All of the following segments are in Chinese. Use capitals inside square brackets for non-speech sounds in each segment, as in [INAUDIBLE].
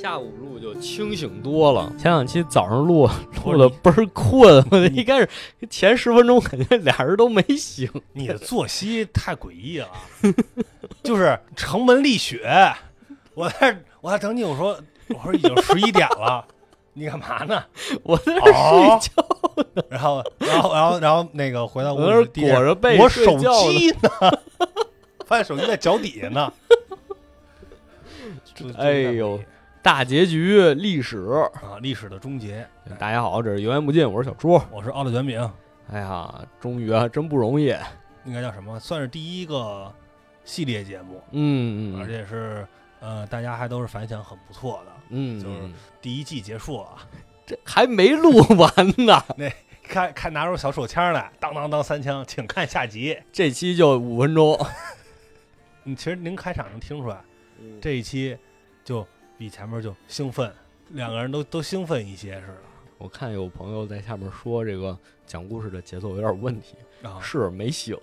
下午录就清醒多了，前两期早上录录的倍儿困，[LAUGHS] 我一开始前十分钟感觉俩人都没醒。你的作息太诡异了，[LAUGHS] 就是城门立雪。我在我在等你，我说我说已经十一点了，[LAUGHS] 你干嘛呢？我在这睡觉呢。然后然后然后然后那个回到屋里裹着被我手机呢，发现手机在脚底下呢。哎呦！大结局，历史啊，历史的终结。大家好，这是油盐不进，我是小朱，我是奥特卷饼。哎呀，终于啊，真不容易。应该叫什么？算是第一个系列节目，嗯嗯，而且是呃，大家还都是反响很不错的，嗯，就是第一季结束了，这还没录完呢。[LAUGHS] 那看看拿出小手枪来，当当当三枪，请看下集。这期就五分钟。你 [LAUGHS] 其实您开场能听出来，这一期就。比前面就兴奋，两个人都都兴奋一些似的。我看有朋友在下面说这个讲故事的节奏有点问题，是没醒。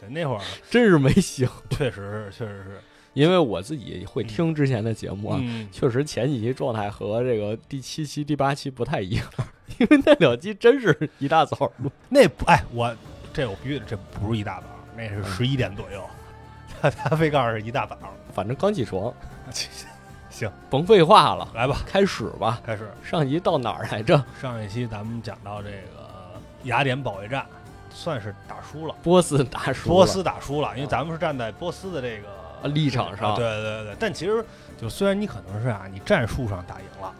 对，那会儿 [LAUGHS] 真是没醒，确实是，确实是 [LAUGHS] 因为我自己会听之前的节目啊，确实前几期状态和这个第七期、第八期不太一样，[LAUGHS] 因为那两期真是一大早录。那不哎，我这我必须这不是一大早，那是十一点左右。他他非告诉是一大早。反正刚起床，[LAUGHS] 行，甭废话了，来吧，开始吧，开始。上一集到哪儿来着？上一期咱们讲到这个雅典保卫战，算是打输了，波斯打输了，波斯打输了，因为咱们是站在波斯的这个立场上。对对对，但其实就虽然你可能是啊，你战术上打赢了，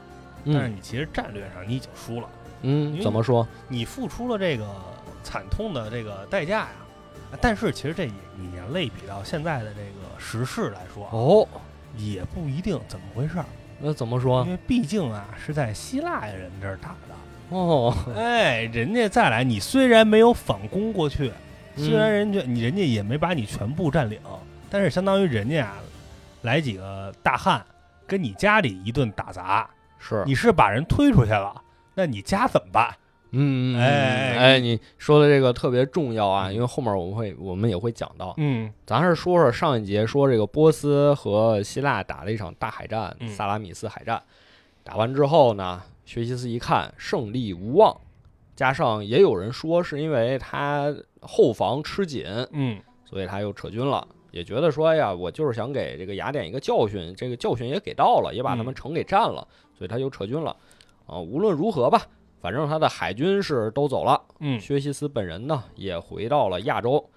但是你其实战略上你已经输了。嗯，怎么说？你付出了这个惨痛的这个代价呀。但是其实这也你要类比到现在的这个时事来说哦，也不一定怎么回事儿。那怎么说？因为毕竟啊是在希腊人这儿打的哦。[LAUGHS] 哎，人家再来，你虽然没有反攻过去，虽然人家你人家也没把你全部占领，但是相当于人家啊来几个大汉跟你家里一顿打砸，是你是把人推出去了，那你家怎么办？嗯，哎哎，你说的这个特别重要啊，因为后面我们会我们也会讲到。嗯，咱还是说说上一节说这个波斯和希腊打了一场大海战——萨拉米斯海战。打完之后呢，薛西斯一看胜利无望，加上也有人说是因为他后防吃紧，嗯，所以他又撤军了。也觉得说，哎呀，我就是想给这个雅典一个教训，这个教训也给到了，也把他们城给占了，所以他就撤军了。啊，无论如何吧。反正他的海军是都走了，嗯，薛西斯本人呢也回到了亚洲，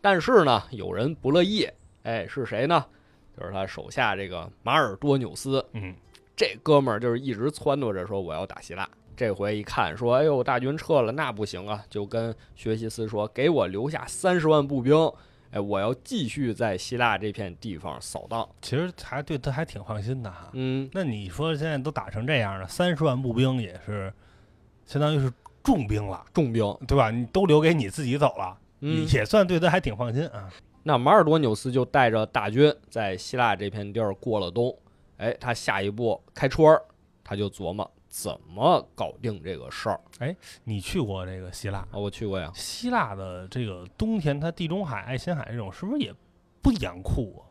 但是呢有人不乐意，哎，是谁呢？就是他手下这个马尔多纽斯，嗯，这哥们儿就是一直撺掇着说我要打希腊。这回一看说，哎呦，大军撤了，那不行啊，就跟薛西斯说，给我留下三十万步兵，哎，我要继续在希腊这片地方扫荡。其实还对他还挺放心的哈，嗯，那你说现在都打成这样了，三十万步兵也是。相当于是重兵了，重兵对吧？你都留给你自己走了，嗯，也算对他还挺放心啊。那马尔多纽斯就带着大军在希腊这片地儿过了冬。哎，他下一步开春，他就琢磨怎么搞定这个事儿。哎，你去过这个希腊啊？我去过呀。希腊的这个冬天，它地中海、爱琴海这种是不是也不严酷啊？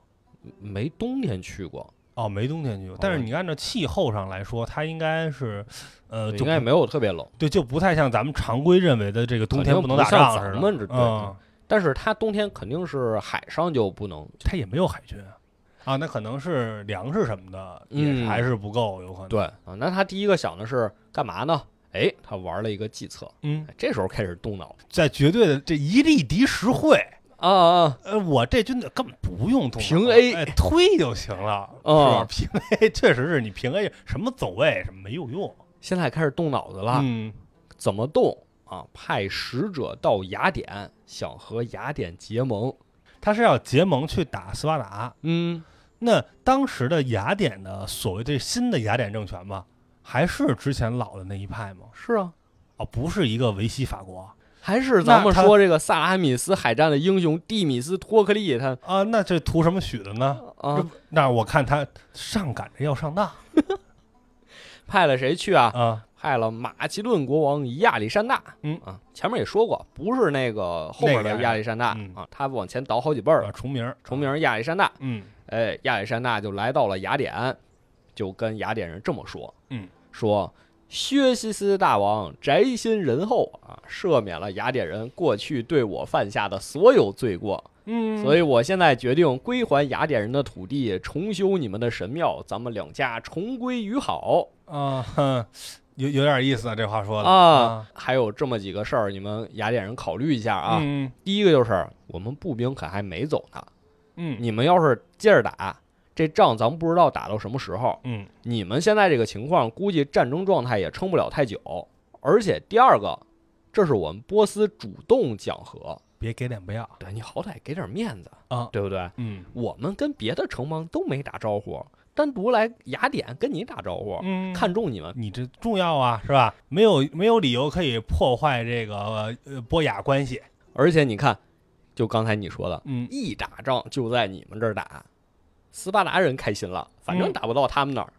没冬天去过。哦，没冬天去过，但是你按照气候上来说，它应该是，呃，应该没有特别冷，对，就不太像咱们常规认为的这个冬天不能打仗似的。嗯，但是它冬天肯定是海上就不能，它也没有海军啊，那可能是粮食什么的也还是不够，有可能。对啊，那他第一个想的是干嘛呢？哎，他玩了一个计策，嗯，这时候开始动脑，在绝对的这一力敌十会。啊啊！呃，我这军队根本不用动平 A，哎，推就行了，是吧？[LAUGHS] 平 A 确实是你平 A 什么走位什么没有用。现在开始动脑子了，嗯，怎么动啊？派使者到雅典，想和雅典结盟。他是要结盟去打斯巴达。嗯，那当时的雅典的所谓的新的雅典政权吧，还是之前老的那一派吗？是啊，哦，不是一个维希法国。还是咱们说这个萨拉米斯海战的英雄蒂米斯托克利，他啊，那这图什么许的呢？啊，那我看他上赶着要上当，[LAUGHS] 派了谁去啊？啊，派了马其顿国王亚历山大。嗯啊，前面也说过，不是那个后面的亚历山大啊，他往前倒好几辈儿，重名重名亚历山大。嗯，哎，亚历山大就来到了雅典，就跟雅典人这么说，嗯，说薛西斯大王宅心仁厚啊，赦免了雅典人过去对我犯下的所有罪过，嗯所以我现在决定归还雅典人的土地，重修你们的神庙，咱们两家重归于好啊，哼，有有点意思啊，这话说的啊。还有这么几个事儿，你们雅典人考虑一下啊。嗯第一个就是我们步兵可还没走呢，嗯你们要是接着打，这仗咱们不知道打到什么时候。嗯你们现在这个情况，估计战争状态也撑不了太久。而且第二个，这是我们波斯主动讲和，别给脸不要对你好歹给点面子啊对不对？嗯我们跟别的城邦都没打招呼，单独来雅典跟你打招呼，嗯，看中你们。你这重要啊，是吧？没有没有理由可以破坏这个呃波雅关系。而且你看，就刚才你说的，嗯一打仗就在你们这儿打，斯巴达人开心了，反正嗯。打不到他们那儿，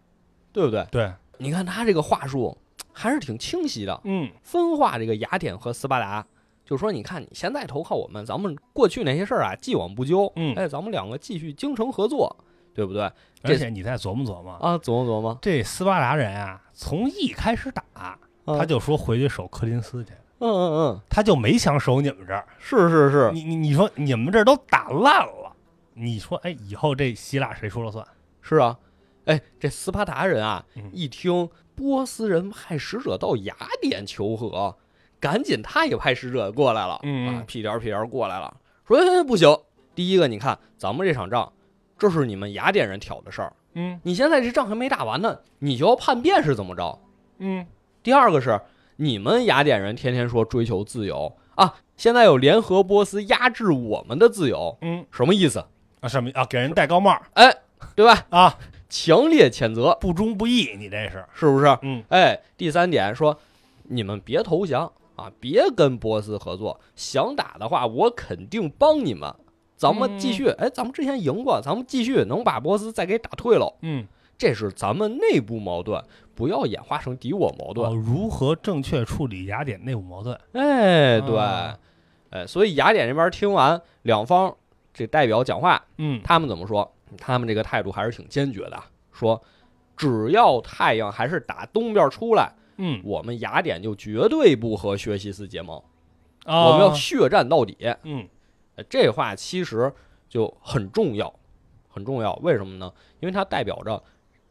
对不对？对，你看他这个话术还是挺清晰的，嗯。分化这个雅典和斯巴达，就说你看你现在投靠我们，咱们过去那些事儿啊，既往不咎，嗯。哎，咱们两个继续精诚合作，对不对？而且你再琢磨琢磨，啊，琢磨琢磨，这斯巴达人啊，从一开始打，他就说回去守柯林斯去，嗯嗯嗯，他就没想守你们这儿。是是是，你你你说你们这儿都打烂了，你说哎，以后这希腊谁说了算？是啊，哎，这斯巴达人啊，嗯一听波斯人派使者到雅典求和，赶紧他也派使者过来了，嗯啊，屁颠儿屁颠儿过来了，说、哎、不行，第一个你看咱们这场仗，这是你们雅典人挑的事儿，嗯你现在这仗还没打完呢，你就要叛变是怎么着？嗯第二个是你们雅典人天天说追求自由啊，现在有联合波斯压制我们的自由，嗯什么意思？啊什么啊？给人戴高帽哎，对吧？啊？强烈谴责，不忠不义，你这是？是不是？嗯哎，第三点说，你们别投降啊，别跟波斯合作，想打的话，我肯定帮你们。咱们继续，哎，咱们之前赢过，咱们继续能把波斯再给打退了。嗯，这是咱们内部矛盾，不要演化成敌我矛盾。哦，如何正确处理雅典内部矛盾？哎，对，啊哎，所以雅典这边听完两方这代表讲话，嗯他们怎么说？他们这个态度还是挺坚决的，说只要太阳还是打东边出来，嗯，我们雅典就绝对不和薛西斯结盟，啊我们要血战到底。嗯呃这话其实就很重要，很重要。为什么呢？因为它代表着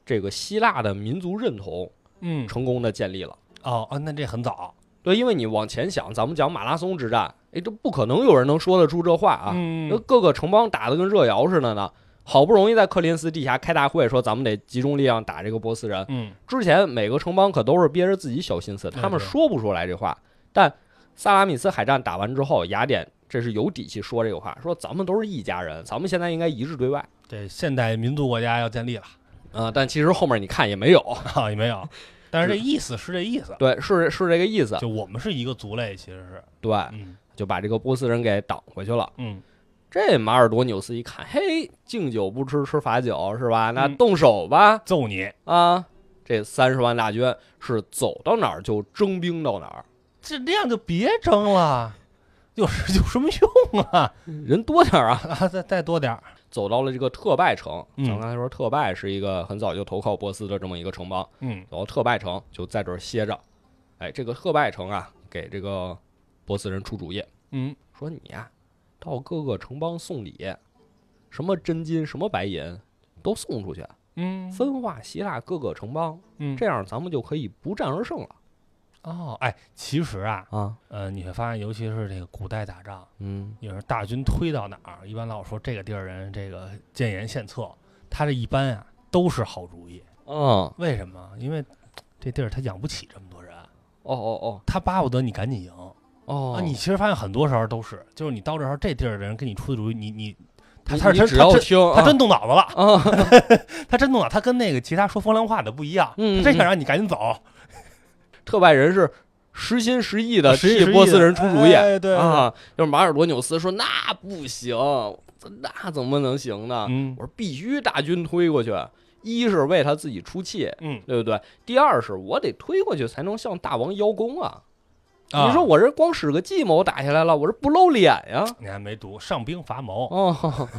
这个希腊的民族认同嗯成功的建立了。哦哦，那这很早对，因为你往前想，咱们讲马拉松之战，哎，这不可能有人能说得出这话啊。嗯那各个城邦打得跟热窑似的呢，好不容易在克林斯地下开大会，说咱们得集中力量打这个波斯人。嗯之前每个城邦可都是憋着自己小心思，他们对对说不出来这话。但萨拉米斯海战打完之后，雅典这是有底气说这个话，说咱们都是一家人，咱们现在应该一致对外。这现代民族国家要建立了啊、但其实后面你看也没有，啊，也没有，[LAUGHS] 但是这意思是这意思，对，是是这个意思，就我们是一个族类，其实是，对，嗯就把这个波斯人给挡回去了。嗯这马尔多纽斯一看，嘿，敬酒不吃吃罚酒是吧？那嗯动手吧！揍你，啊，这三十万大军是走到哪儿就征兵到哪儿，这这样就别征了，有有什么用啊？人多点儿啊。啊，再再多点儿，走到了这个特拜城，嗯咱们刚才说特拜是一个很早就投靠波斯的这么一个城邦，嗯走到特拜城就在这儿歇着。哎，这个特拜城啊，给这个波斯人出主意，嗯说你呀、到各个城邦送礼，什么真金什么白银都送出去，嗯分化希腊各个城邦，嗯，这样咱们就可以不战而胜了哦，哎，其实啊，啊。呃，你会发现，尤其是这个古代打仗，嗯也是大军推到哪儿，一般老说这个地儿人这个建言献策，他这一般啊都是好主意。嗯，为什么？因为这地儿他养不起这么多人，哦哦哦他巴不得你赶紧赢哦，啊！你其实发现很多时候都是，就是你到这时候这地儿的人给你出的主意，你你他他你只要他他真听啊他真动脑子了，啊，[LAUGHS] 他真动脑，他跟那个其他说风凉话的不一样，嗯他真想让你赶紧走，特拜人是实心实意的替波斯人出主意哎对啊。就是马尔多纽斯说那不行，那怎么能行呢？嗯我说必须大军推过去，一是为他自己出气，嗯，对不对？第二是我得推过去才能向大王邀功啊。啊你说我这光使个计谋打下来了，我这不露脸呀？你还没读上兵伐谋，哦，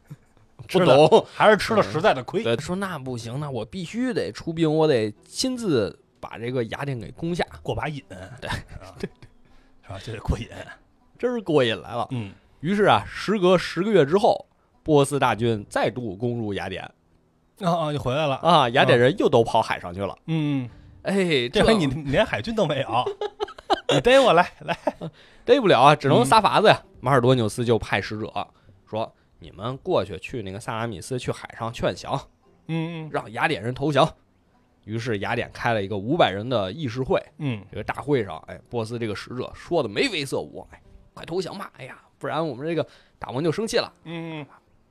[LAUGHS] 不懂，还是吃了实在的亏。对，说那不行，那我必须得出兵，我得亲自把这个雅典给攻下，过把瘾。对，对，是吧？就得过瘾，真是过瘾来了。嗯。于是啊，时隔十个月之后，波斯大军再度攻入雅典。啊啊，又回来了啊！雅典人又都跑海上去了。嗯，哎，这回你连海军都没有，你逮我来来，[LAUGHS] 逮不了啊，只能撒法子呀。马尔多纽斯就派使者说：“你们过去去那个萨拉米斯，去海上劝降，嗯嗯，让雅典人投降。”于是雅典开了一个五百人的议事会。嗯，这个大会上，哎，波斯这个使者说的眉飞色舞，哎，快投降吧！哎呀，不然我们这个大王就生气了。嗯。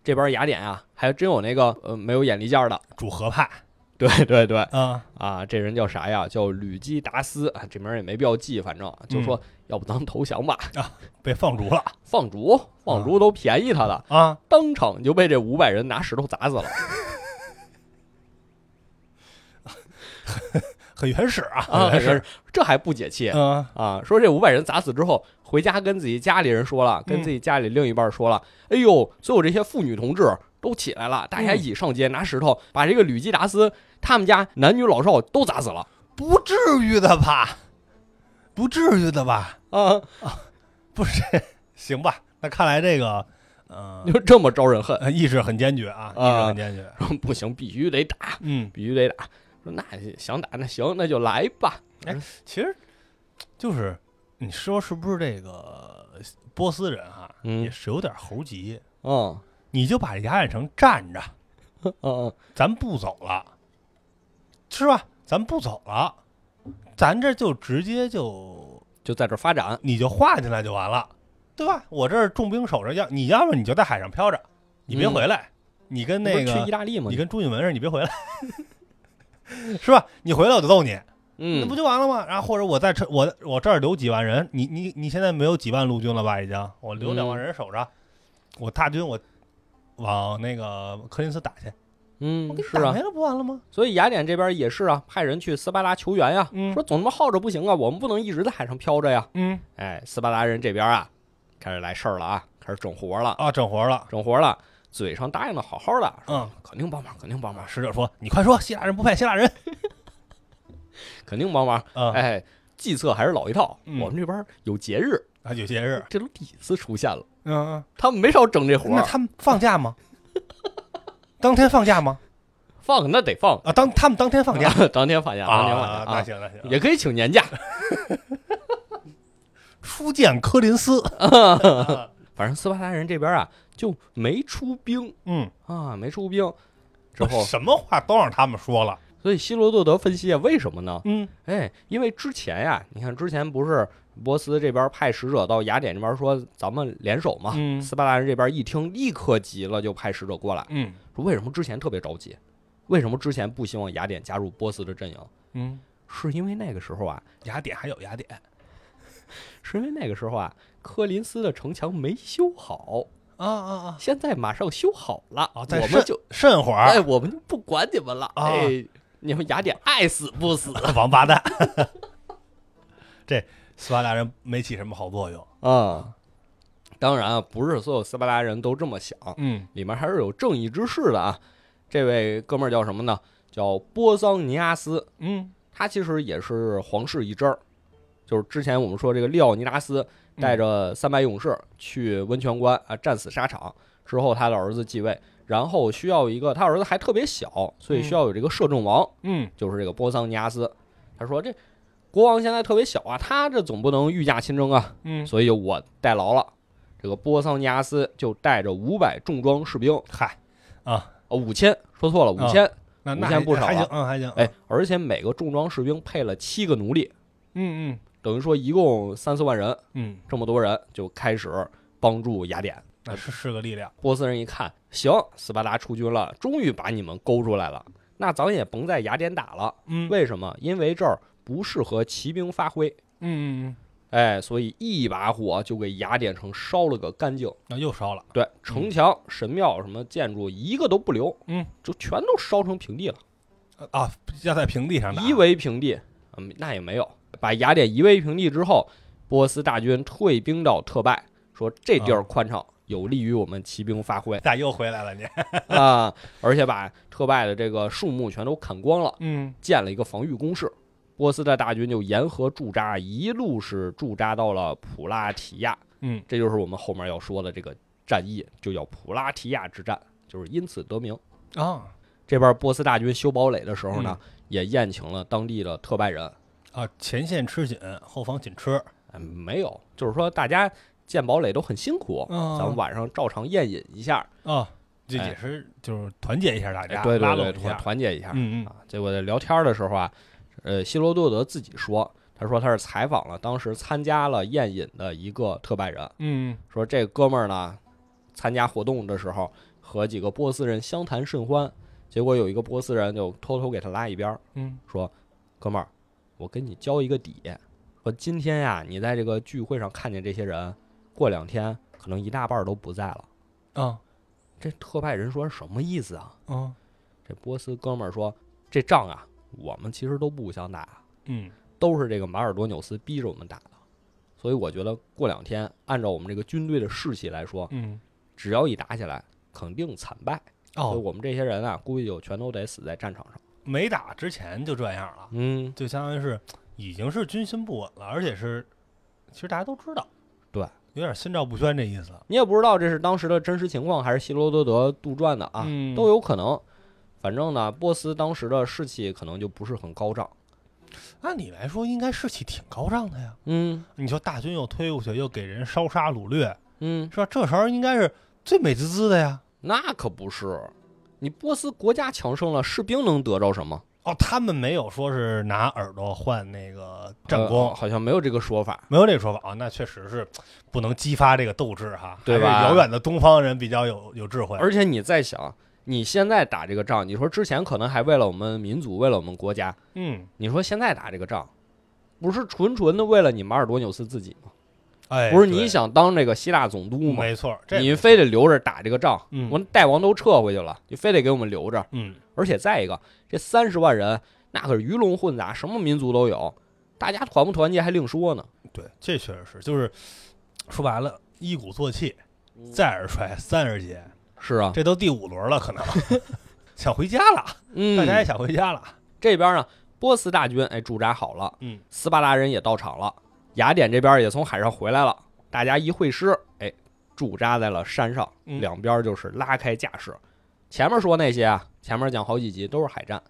这边雅典啊，还真有那个呃没有眼力见的主和派，对 [LAUGHS] 对对，啊啊，这人叫啥呀？叫吕基达斯啊，这名也没必要记，反正就说要不咱们投降吧啊，被放逐了，放逐放逐都便宜他了啊，当场就被这五百人拿石头砸死了，[LAUGHS] 很原始啊，啊，原始，这还不解气啊啊？说这五百人砸死之后。回家跟自己家里人说了，跟自己家里另一半说了，哎呦，所有这些妇女同志都起来了，大家一起上街拿石头，把这个吕基达斯他们家男女老少都砸死了，不至于的吧？不至于的吧？啊啊，不是，行吧？那看来这个，嗯，就这么招人恨，意识很坚决啊，意识很坚决，[LAUGHS] 不行，必须得打，嗯，必须得打。说那想打那行，那就来吧。哎，其实就是。你说是不是这个波斯人哈，也是有点猴急。嗯，你就把雅典城占着，[LAUGHS] 嗯嗯，咱不走了，是吧？咱不走了，咱这就直接就就在这发展，你就划进来就完了，对吧？我这儿重兵守着，要你要么你就在海上漂着，你别回来，你跟那个去意大利吗？你跟朱允文似的，你别回来，[LAUGHS] 是吧？你回来我就揍你。嗯，那不就完了吗？然后或者我在这，我我这儿留几万人，你你你现在没有几万陆军了吧？已经，我留两万人守着，我大军我往那个柯林斯打去。嗯，是啊，没了不完了吗？所以雅典这边也是啊，派人去斯巴达求援呀，说总他妈耗着不行啊，我们不能一直在海上漂着呀。嗯，哎，斯巴达人这边啊，开始来事儿了啊，开始整活了啊，整活了，整活了，嘴上答应的好好的，嗯，肯定帮忙，肯定帮忙。使者说，你快说，希腊人不派希腊人。[LAUGHS] 肯定帮忙，哎，计策还是老一套。我们这边有节日啊，有节日，这都第一次出现了。嗯嗯，他们没少整这活那他们放假吗？[LAUGHS] 当天放假吗？放，那得放啊。当他们当天放假，[LAUGHS] 当天放假，当天放假。那行那行，也可以请年假。[LAUGHS] 初见柯林斯，反正斯巴达人这边啊就没出兵。嗯啊，没出兵。之后什么话都让他们说了。所以希罗多德分析啊，为什么呢？嗯，哎，因为之前呀，你看之前不是波斯这边派使者到雅典这边说咱们联手嘛？嗯，斯巴达人这边一听立刻急了，就派使者过来。嗯，说为什么之前特别着急？为什么之前不希望雅典加入波斯的阵营？嗯，是因为那个时候啊，雅典还有雅典，[LAUGHS] 是因为那个时候啊，科林斯的城墙没修好啊啊啊！现在马上修好了啊，我们就慎会儿，哎，我们就不管你们了，哎。你们雅典爱死不死，[LAUGHS] 王八蛋！[LAUGHS] 这斯巴达人没起什么好作用啊。当然啊，不是所有斯巴达人都这么想，嗯，里面还是有正义之士的啊。这位哥们儿叫什么呢？叫波桑尼阿斯。嗯，他其实也是皇室一支儿，就是之前我们说这个利奥尼达斯带着三百勇士去温泉关啊，战死沙场之后，他的儿子继位。然后需要一个，他儿子还特别小，所以需要有这个摄政王，嗯，就是这个波桑尼阿斯。他说这国王现在特别小啊，他这总不能御驾亲征啊，嗯，所以我代劳了。这个波桑尼亚斯就带着五百重装士兵，嗨，啊，五千，说错了，五千，五千不少，还行，嗯，还行。哎，而且每个重装士兵配了七个奴隶，嗯嗯，等于说一共三四万人，嗯，这么多人就开始帮助雅典。那是是个力量。波斯人一看，行，斯巴达出军了，终于把你们勾出来了，那咱也甭在雅典打了。嗯，为什么？因为这儿不适合骑兵发挥。嗯嗯嗯。哎，所以一把火就给雅典城烧了个干净。那又烧了。对，城墙、神庙什么建筑一个都不留。嗯，就全都烧成平地了。啊，要在平地上打。夷为平地。嗯，那也没有。把雅典夷为平地之后，波斯大军退兵到特拜，说这地儿宽敞。有利于我们骑兵发挥咋又回来了你？[LAUGHS] 啊！而且把特拜的这个树木全都砍光了，嗯建了一个防御工事。波斯的大军就沿河驻扎，一路是驻扎到了普拉提亚，嗯这就是我们后面要说的这个战役，就叫普拉提亚之战，就是因此得名。啊这边波斯大军修堡垒的时候呢，嗯也宴请了当地的特拜人。啊，前线吃紧，后方紧吃。嗯，没有，就是说大家建堡垒都很辛苦，嗯咱们晚上照常宴饮一下，啊，这哎也是就是团结一下大家，哎对对对，团。团结一下。嗯嗯啊，结果在聊天的时候啊，呃，希罗多德自己说，他说他是采访了当时参加了宴饮的一个特拜人，嗯说这哥们儿呢，参加活动的时候和几个波斯人相谈甚欢，结果有一个波斯人就偷偷给他拉一边儿，嗯说，哥们儿，我跟你交一个底，说今天呀，你在这个聚会上看见这些人，过两天可能一大半儿都不在了。啊这特派人说什么意思啊？啊这波斯哥们儿说，这仗啊，我们其实都不想打，嗯都是这个马尔多纽斯逼着我们打的。所以我觉得过两天，按照我们这个军队的士气来说，嗯只要一打起来，肯定惨败。所以哦，我们这些人啊，估计就全都得死在战场上。没打之前就这样了，嗯，就相当于是已经是军心不稳了，而且是其实大家都知道，对，有点心照不宣这意思你也不知道这是当时的真实情况，还是希罗多德杜撰的啊，嗯都有可能。反正呢，波斯当时的士气可能就不是很高涨。按理来说应该士气挺高涨的呀。嗯你说大军又推过去，又给人烧杀掳掠，嗯，是吧？这时候应该是最美滋滋的呀。那可不是。你波斯国家强盛了，士兵能得着什么？哦，他们没有说是拿耳朵换那个战功，呃好像没有这个说法。没有这个说法啊。那确实是不能激发这个斗志哈，对吧遥远的东方人比较有有智慧。而且你在想，你现在打这个仗，你说之前可能还为了我们民族，为了我们国家，嗯，你说现在打这个仗，不是纯纯的为了你马尔多纽斯自己吗？哎，不是你想当这个希腊总督吗？没错，这你非得留着打这个仗，嗯我们代王都撤回去了，你非得给我们留着。嗯而且再一个，这三十万人那可是鱼龙混杂，什么民族都有，大家团不团结还另说呢。对，这确实是，就是说白了，一鼓作气，再而衰，三而竭，是啊，这都第五轮了，可能 [LAUGHS] 想回家了，嗯，大家也想回家了。这边呢，波斯大军哎驻扎好了，嗯，斯巴达人也到场了，雅典这边也从海上回来了，大家一会师，哎，驻扎在了山上，嗯两边就是拉开架势。前面说那些啊，前面讲好几集都是海战，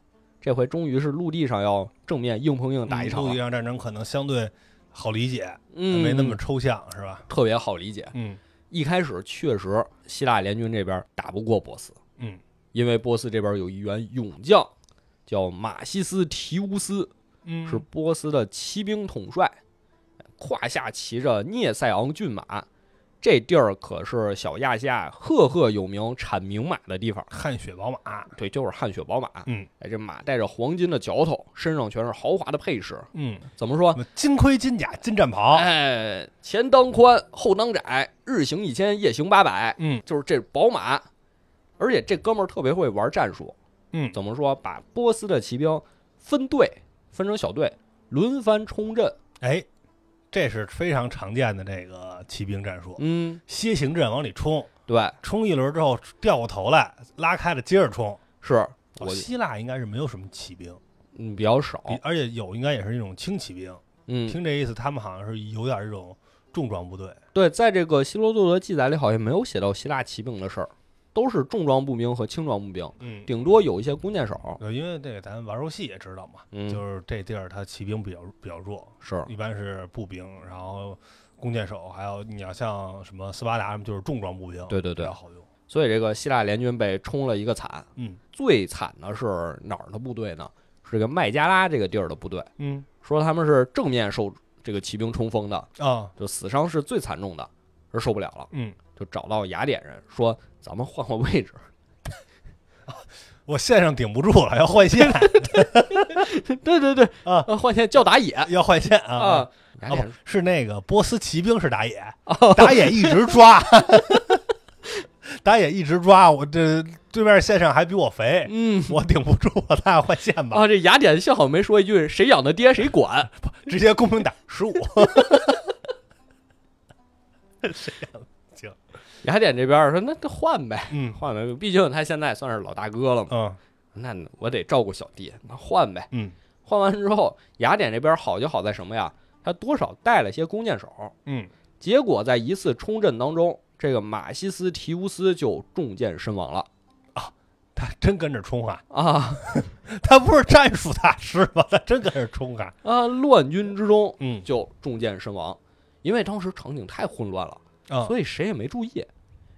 这回终于是陆地上要正面硬碰硬打一场了陆地，上战争可能相对好理解，嗯，没那么抽象，是吧？特别好理解。嗯一开始确实希腊联军这边打不过波斯，嗯因为波斯这边有一员勇将叫马西斯提乌斯，嗯是波斯的骑兵统帅，胯下骑着涅塞昂骏马。这地儿可是小亚细亚赫赫有名产名马的地方，汗血宝马。对，就是汗血宝马。嗯哎，这马带着黄金的角头，身上全是豪华的配饰。嗯，怎么说？金盔金甲金战袍。哎，前当宽，后当窄，日行一千，夜行八百。嗯就是这宝马，而且这哥们儿特别会玩战术。嗯怎么说？把波斯的骑兵分队，分成小队，轮番冲阵。哎，这是非常常见的这个骑兵战术，嗯，楔形阵往里冲，对，冲一轮之后掉过头来，拉开了接着冲。是哦我希腊应该是没有什么骑兵，嗯比较少。而且有应该也是那种轻骑兵。嗯，听这意思，他们好像是有点这种重装部队。对，在这个希罗多德记载里，好像没有写到希腊骑兵的事儿，都是重装步兵和轻装步兵，嗯，顶多有一些弓箭手。对，因为这个咱玩游戏也知道嘛，嗯，就是这地儿它骑兵比较比较弱，是一般是步兵，然后弓箭手，还有你要像什么斯巴达什么，就是重装步兵，对对对比较好用。所以这个希腊联军被冲了一个惨。嗯最惨的是哪儿的部队呢？是这个麦加拉这个地儿的部队，嗯说他们是正面受这个骑兵冲锋的，啊就死伤是最惨重的，是受不了了，嗯，就找到雅典人说：“咱们换换位置。我线上顶不住了，要换线 [LAUGHS] ”对对对，啊，呃换线叫打野要换线啊。啊！雅哦典不是那个波斯骑兵是打野，哦打野一直抓，[LAUGHS] 打野一直抓，我这对面线上还比我肥，嗯我顶不住，咱俩换线吧，啊，这雅典幸好没说一句“谁养的爹谁管直接公平打十五。[LAUGHS] 行，雅典这边说那那换呗，嗯换呗，毕竟他现在算是老大哥了嘛，嗯那我得照顾小弟，那换呗。嗯换完之后，雅典这边好就好在什么呀？他多少带了些弓箭手，嗯，结果在一次冲阵当中，这个马西斯提乌斯就中箭身亡了他真跟着冲啊！啊 [LAUGHS] 他不是战术大师吗？他真跟着冲啊！啊！乱军之中嗯就中箭身亡，因为当时场景太混乱了，啊，所以谁也没注意。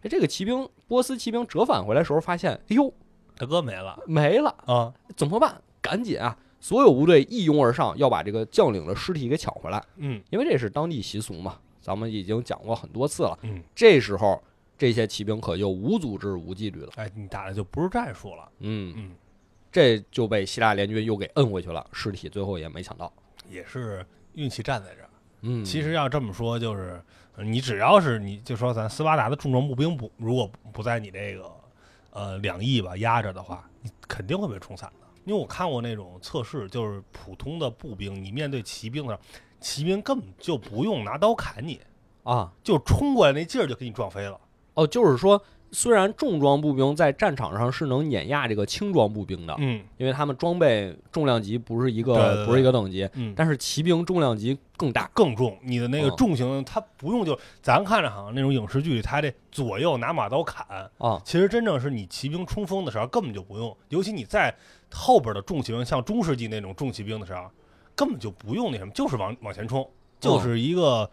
哎，这个骑兵波斯骑兵折返回来的时候，发现，哎呦，大哥没了没了，啊！怎么办？赶紧啊！所有部队一拥而上，要把这个将领的尸体给抢回来，嗯因为这是当地习俗嘛。咱们已经讲过很多次了。嗯，这时候这些骑兵可就无组织、无纪律了。哎，你打的就不是战术了。嗯，嗯，这就被希腊联军又给摁回去了，尸体最后也没抢到。也是运气站在这儿。嗯，其实要这么说，就是呃你只要是你就说咱斯巴达的重装步兵不如果不在你这个呃两翼吧压着的话，你肯定会被冲散的。因为我看过那种测试，就是普通的步兵，你面对骑兵的时候，骑兵根本就不用拿刀砍你，啊，就冲过来那劲儿就给你撞飞了。哦，就是说，虽然重装步兵在战场上是能碾压这个轻装步兵的，嗯。因为他们装备重量级不是一个对对对。不是一个等级，嗯，但是骑兵重量级更大。更重，你的那个嗯。重型，它不用就咱看着好像那种影视剧里，他得左右拿马刀砍，啊，其实真正是你骑兵冲锋的时候根本就不用，尤其你在后边的重骑兵，像中世纪那种重骑兵的时候，根本就不用那什么，就是往往前冲，就是一个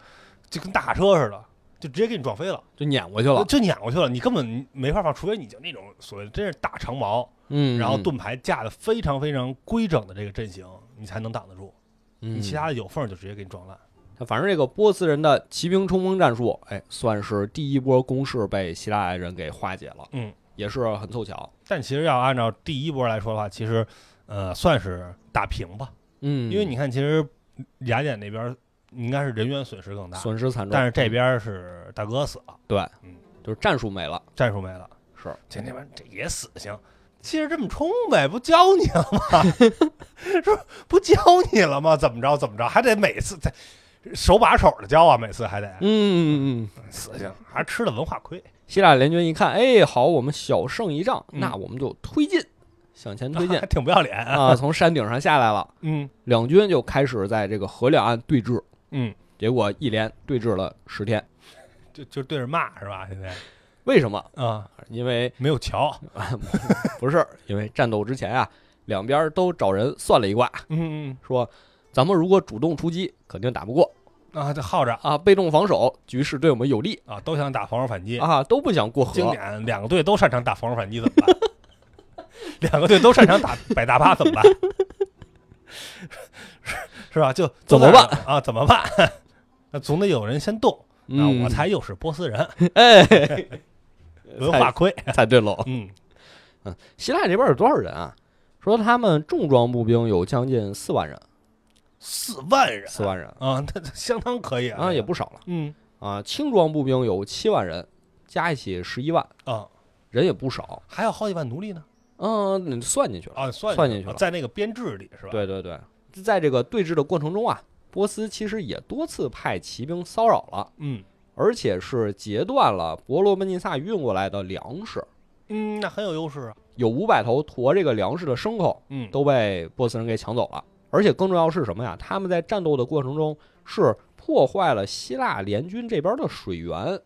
就跟大卡车似的，就直接给你撞飞了，就碾过去了。就碾过去了，你根本没法放，除非你就那种所谓的真是大长矛，嗯，然后盾牌架的非常非常规整的这个阵型，你才能挡得住，嗯，你其他的有缝儿就直接给你撞烂。反正这个波斯人的骑兵冲锋战术，哎，算是第一波攻势被希腊人给化解了，嗯，也是很凑巧。但其实要按照第一波来说的话，其实呃算是打平吧，嗯，因为你看，其实雅典那边应该是人员损失更大，损失惨重，但是这边是大哥死了，对，嗯，就是战术没了，战术没了，是。这那边这也死性。其实这么冲呗，不教你了吗？[LAUGHS] 是不不教你了吗？怎么着怎么着，还得每次在手把手的教啊，每次还得。嗯嗯嗯。死性，还吃了文化亏。希腊联军一看，哎，好，我们小胜一仗，嗯。那我们就推进，向前推进。还 [LAUGHS] 挺不要脸啊，从山顶上下来了，嗯。两军就开始在这个河两岸对峙，嗯，结果一连对峙了十天。就就对着骂是吧？现在为什么？啊，因为没有桥。[LAUGHS] 不是因为战斗之前啊，两边都找人算了一卦，嗯嗯说咱们如果主动出击，肯定打不过啊，这耗着啊；被动防守，局势对我们有利啊，都想打防守反击。啊，都不想过河经典，两个队都擅长打防守反击怎么办？[LAUGHS] 两个队都擅长打摆大巴怎么办？是是吧？就怎么办啊？怎么办？[LAUGHS] 那总得有人先动。那嗯我猜又是波斯人，[LAUGHS] 哎，文化亏。猜猜对喽。嗯嗯希腊这边有多少人啊？说他们重装步兵有将近四万人，四万人四万人啊，那那相当可以啊，也不少了嗯啊。轻装步兵有七万人，加一起十一万，啊，人也不少。还有好几万奴隶呢嗯，你算进去了。啊，算算进去了在那个编制里是吧？，对对对，在这个对峙的过程中啊，波斯其实也多次派骑兵骚扰了，嗯而且是截断了伯罗奔尼撒运过来的粮食，嗯，那很有优势啊。有五百头驮这个粮食的牲口嗯，都被波斯人给抢走了。而且更重要是什么呀？他们在战斗的过程中是破坏了希腊联军这边的水源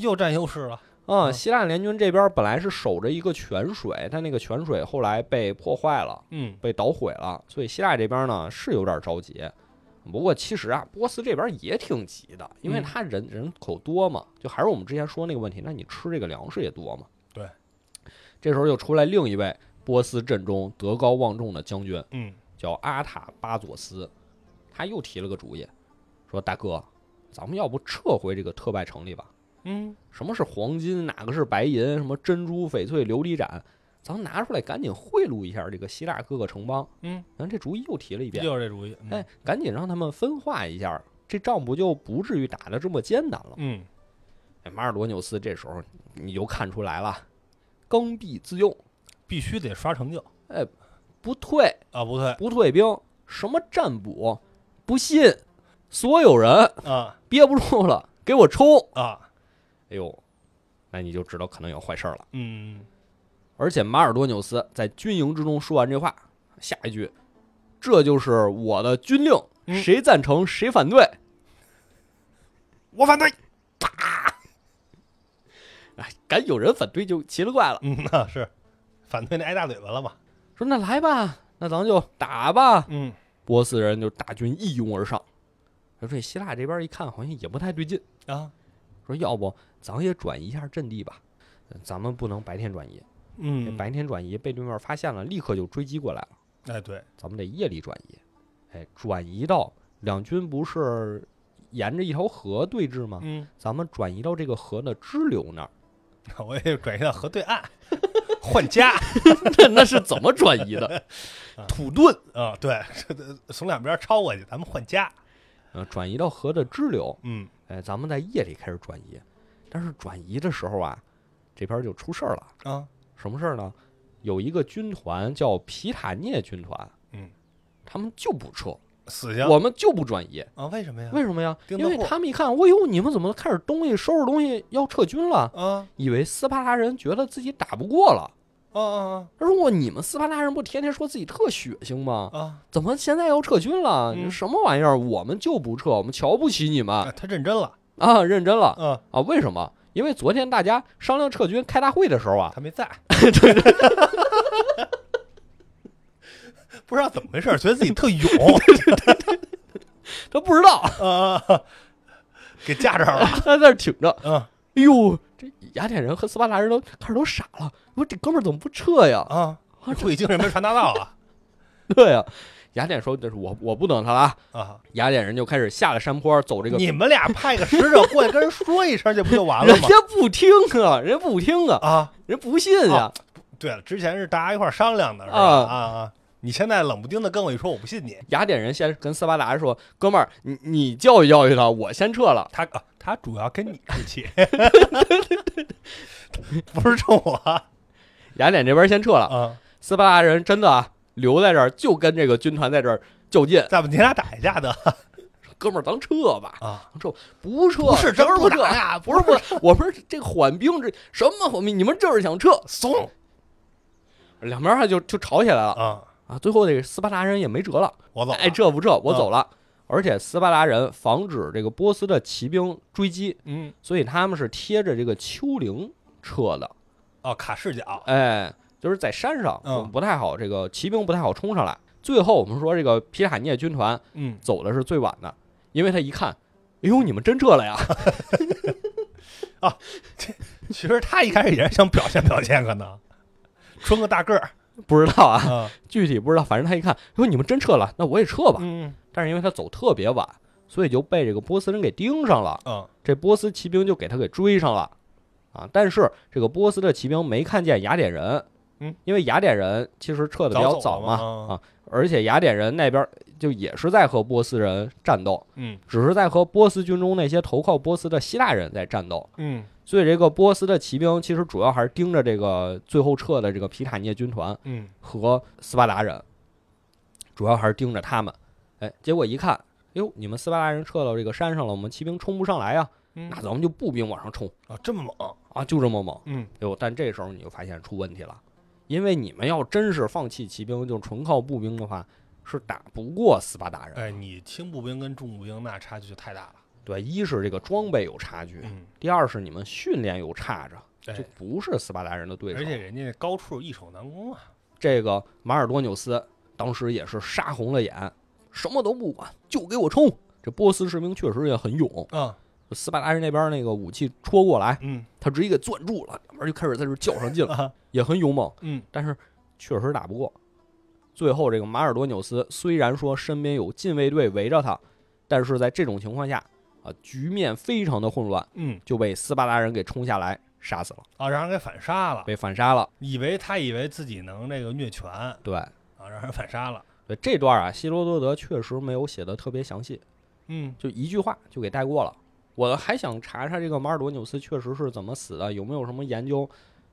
又占优势了。啊。嗯希腊联军这边本来是守着一个泉水，但那个泉水后来被破坏了。嗯被捣毁了，所以希腊这边呢是有点着急。不过其实啊，波斯这边也挺急的，因为嗯他人人口多嘛，就还是我们之前说那个问题，那你吃这个粮食也多嘛。对，这时候又出来另一位波斯阵中德高望重的将军，嗯叫阿塔巴佐斯，他又提了个主意，说大哥，咱们要不撤回这个特拜城里吧？嗯。什么是黄金，哪个是白银，什么珍珠、翡翠、琉璃盏，咱拿出来赶紧贿赂一下这个希腊各个城邦。嗯，咱这主意又提了一遍，就是这主意。嗯。哎，，赶紧让他们分化一下，这仗不就不至于打得这么艰难了。嗯。哎，马尔罗纽斯这时候你就看出来了，刚愎自用，必须得刷成就。哎不退。啊，不退。不退兵，什么占卜，不信，所有人啊。憋不住了，给我冲！啊，哎呦，那你就知道可能有坏事儿了。嗯，而且马尔多纽斯在军营之中说完这话，下一句：“这就是我的军令，嗯谁赞成谁反对。我反对。哎，敢有人反对就奇了怪了。嗯，那是反对那挨大嘴巴了嘛。说那来吧，那咱就打吧。嗯波斯人就大军一拥而上。说这希腊这边一看好像也不太对劲，啊，说要不咱也转移一下阵地吧？咱们不能白天转移，嗯，白天转移被对面发现了，立刻就追击过来了。哎对，咱们得夜里转移。哎，转移到两军不是沿着一条河对峙吗？嗯，咱们转移到这个河的支流那儿。[LAUGHS] 我也转移到河对岸 [LAUGHS] 换家 [LAUGHS] 那那是怎么转移的？土遁，啊，对，这从两边抄过去，咱们换家。呃，转移到河的支流。嗯哎，咱们在夜里开始转移，但是转移的时候啊，这边就出事儿了。啊，什么事儿呢？有一个军团叫皮塔涅军团，嗯，他们就不撤，死刑我们就不转移。啊？为什么呀？为什么呀？因为他们一看，哎呦，你们怎么开始东西收拾东西要撤军了？啊以为斯巴达人觉得自己打不过了。啊啊他说：“我你们斯巴达人不天天说自己特血腥吗？啊！怎么现在要撤军了？嗯你什么玩意儿？我们就不撤，我们瞧不起你们啊他认真了。啊！认真了啊，啊！为什么？因为昨天大家商量撤军开大会的时候啊，他没在。[LAUGHS] 不知道怎么回事，觉得自己特勇 [LAUGHS] 他不知道，啊，给架这儿了。[LAUGHS] 他在那儿挺着。嗯哎呦，这雅典人和斯巴达人都开始都傻了，说这哥们儿怎么不撤呀？啊，会议精神没传达到啊对呀、雅典说：“这是我我不等他了啊。啊！”雅典人就开始下了山坡，走这个。你们俩派个使者过去跟人说一声，这不就完了吗？人家不听啊，人家不听啊，啊，人不信啊。对了，之前是大家一块儿商量的，是吧？啊啊啊！你现在冷不丁的跟我一说，我不信你。雅典人先跟斯巴达说：“哥们儿，你你教育教育他，我先撤了。他啊，他主要跟你 [LAUGHS] 生气，[LAUGHS] 不是冲我”雅典这边先撤了，啊！斯巴达人真的啊留在这儿，就跟这个军团在这儿较劲。咱们你俩打一架的 [LAUGHS] 哥们儿，咱撤吧，啊！撤不撤，不是真不打呀不是不是，我们这个缓兵这什么缓兵？你们就是想撤？怂两边还就就吵起来了啊！啊！最后这个斯巴达人也没辙了，我走了，爱撤不撤，我走了。而且斯巴达人防止这个波斯的骑兵追击，嗯，所以他们是贴着这个丘陵撤的。哦，卡视角，哎，就是在山上，嗯我们不太好，这个骑兵不太好冲上来。最后我们说这个皮塔涅军团嗯，走的是最晚的，因为他一看，哎呦，你们真撤了呀！[LAUGHS] 啊，这其实他一开始也是想表现表现，可能穿个大个儿不知道啊，啊，具体不知道，反正他一看，说你们真撤了，那我也撤吧。嗯但是因为他走特别晚，所以就被这个波斯人给盯上了。嗯。这波斯骑兵就给他给追上了，啊！但是这个波斯的骑兵没看见雅典人，嗯，因为雅典人其实撤的比较早嘛。啊，而且雅典人那边就也是在和波斯人战斗，嗯。只是在和波斯军中那些投靠波斯的希腊人在战斗，嗯。所以这个波斯的骑兵其实主要还是盯着这个最后撤的这个皮塔涅军团嗯。和斯巴达人，主要还是盯着他们。哎，结果一看，哟，你们斯巴达人撤到这个山上了，我们骑兵冲不上来呀，嗯那咱们就步兵往上冲啊，这么猛，啊，就这么猛。嗯哟，但这时候你就发现出问题了，因为你们要真是放弃骑兵，就纯靠步兵的话，是打不过斯巴达人。哎，你轻步兵跟重步兵那差距就太大了，对，一是这个装备有差距，嗯，第二是你们训练有差着，就哎，不是斯巴达人的对手而。且人家高处易守难攻啊，这个马尔多纽斯当时也是杀红了眼，什么都不管，就给我冲！这波斯士兵确实也很勇，啊，斯巴达人那边那个武器戳过来，嗯。他直接给攥住了，两边就开始在这较上劲了，啊，也很勇猛，嗯。但是确实打不过。最后，这个马尔多纽斯虽然说身边有禁卫队围着他，但是在这种情况下啊，局面非常的混乱，嗯。就被斯巴达人给冲下来杀死了，啊，让人给反杀了，被反杀了。以为他以为自己能这个虐权啊，让人反杀了，对这段啊，希罗多德确实没有写的特别详细，嗯就一句话就给带过了。我还想查查这个马尔多纽斯确实是怎么死的，有没有什么研究？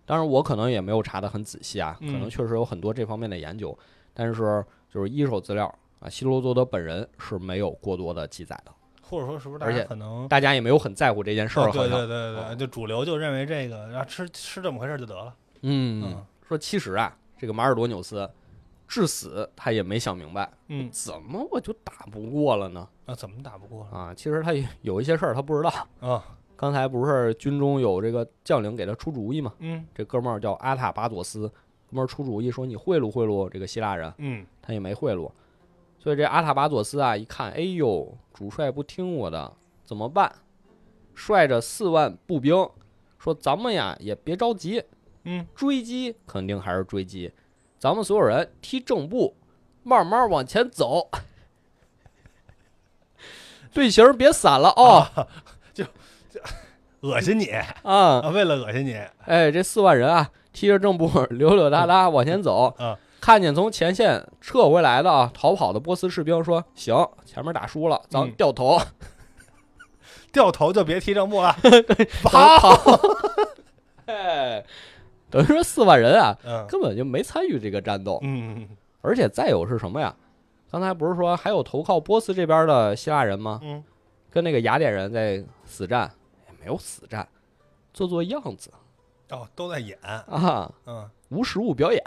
当然，我可能也没有查得很仔细啊，可嗯能确实有很多这方面的研究，但是就是一手资料啊，希罗多德本人是没有过多的记载的。或者说是不是大家可能大家也没有很在乎这件事儿，对对对，就主流就认为这个，啊吃吃这么回事儿就得了。嗯，说其实啊，这个马尔多纽斯至死他也没想明白，嗯怎么我就打不过了呢？啊，怎么打不过了啊，其实他也有一些事儿他不知道。啊？刚才不是军中有这个将领给他出主意嘛？嗯这哥们儿叫阿塔巴佐斯，哥们儿出主意说你贿赂贿赂这个希腊人，嗯他也没贿赂。所以这阿塔巴佐斯啊，一看，哎呦，主帅不听我的，怎么办？率着四万步兵，说咱们呀也别着急，嗯，追击肯定还是追击，咱们所有人踢正步，慢慢往前走，[LAUGHS] 队形别散了哦就就恶心你啊！啊！为了恶心你，哎，这四万人啊，踢着正步，溜溜达达往前走。啊看见从前线撤回来的啊，逃跑的波斯士兵说：“行，前面打输了，咱们嗯掉头，[LAUGHS] 掉头就别踢正步了。[LAUGHS] 跑跑。”哎，等于说四万人啊，嗯。根本就没参与这个战斗。嗯而且再有是什么呀？刚才不是说还有投靠波斯这边的希腊人吗？嗯，跟那个雅典人在死战，也没有死战，做做样子。哦，都在演，啊，嗯，无实物表演，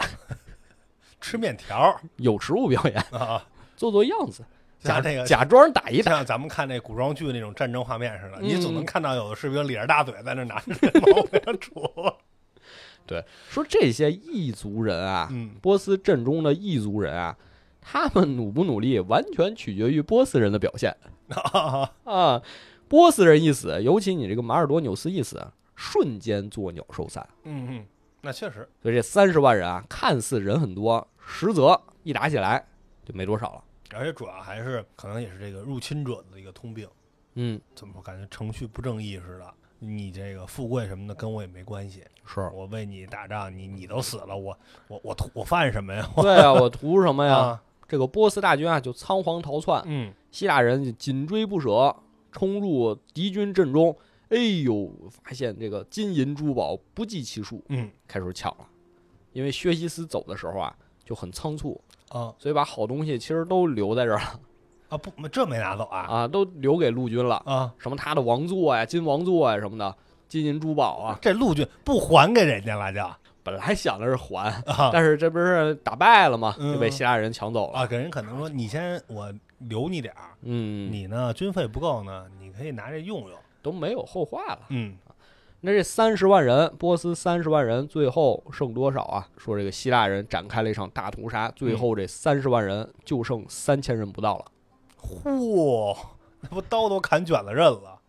吃面条。有实物表演，啊，做做样子，假像那个假装打一打。像咱们看那古装剧那种战争画面似的，嗯。你总能看到有的士兵咧着大嘴在那拿着这矛 [LAUGHS] 在那杵。说这些异族人啊，嗯波斯阵中的异族人啊，他们努不努力，完全取决于波斯人的表现 [LAUGHS] 啊啊。波斯人一死，尤其你这个马尔多纽斯一死，瞬间作鸟兽散。嗯嗯，那确实，所以这三十万人啊，看似人很多，实则一打起来就没多少了。而且主要还是可能也是这个入侵者的一个通病。嗯，怎么说？感觉程序不正义似的。你这个富贵什么的跟我也没关系，是我为你打仗，你你都死了，我我我图我犯什么呀？对啊，我图什么呀？啊，这个波斯大军啊，就仓皇逃窜，嗯希腊人紧追不舍，冲入敌军阵中。哎呦，发现这个金银珠宝不计其数，嗯开始抢了。因为薛西斯走的时候啊，就很仓促，啊所以把好东西其实都留在这儿了啊不，这没拿走啊啊，都留给陆军了。啊！什么他的王座呀、金王座呀什么的，金银珠宝啊，这陆军不还给人家了就本来想的是还，啊但是这不是打败了吗？嗯就被希腊人抢走了。啊，给人可能说你先我留你点儿，嗯，你呢军费不够呢，你可以拿这用用。都没有后话了。嗯那这三十万人，波斯三十万人，最后剩多少啊？说这个希腊人展开了一场大屠杀，最后这三十万人就剩三千人不到了，嚯，那不刀都砍卷了刃了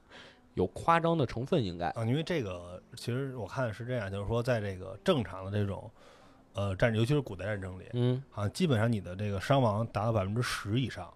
有夸张的成分应该。啊！因为这个其实我看是这样，就是说在这个正常的这种呃战，尤其是古代战争里，嗯，好像基本上你的这个伤亡达到百分之十以上，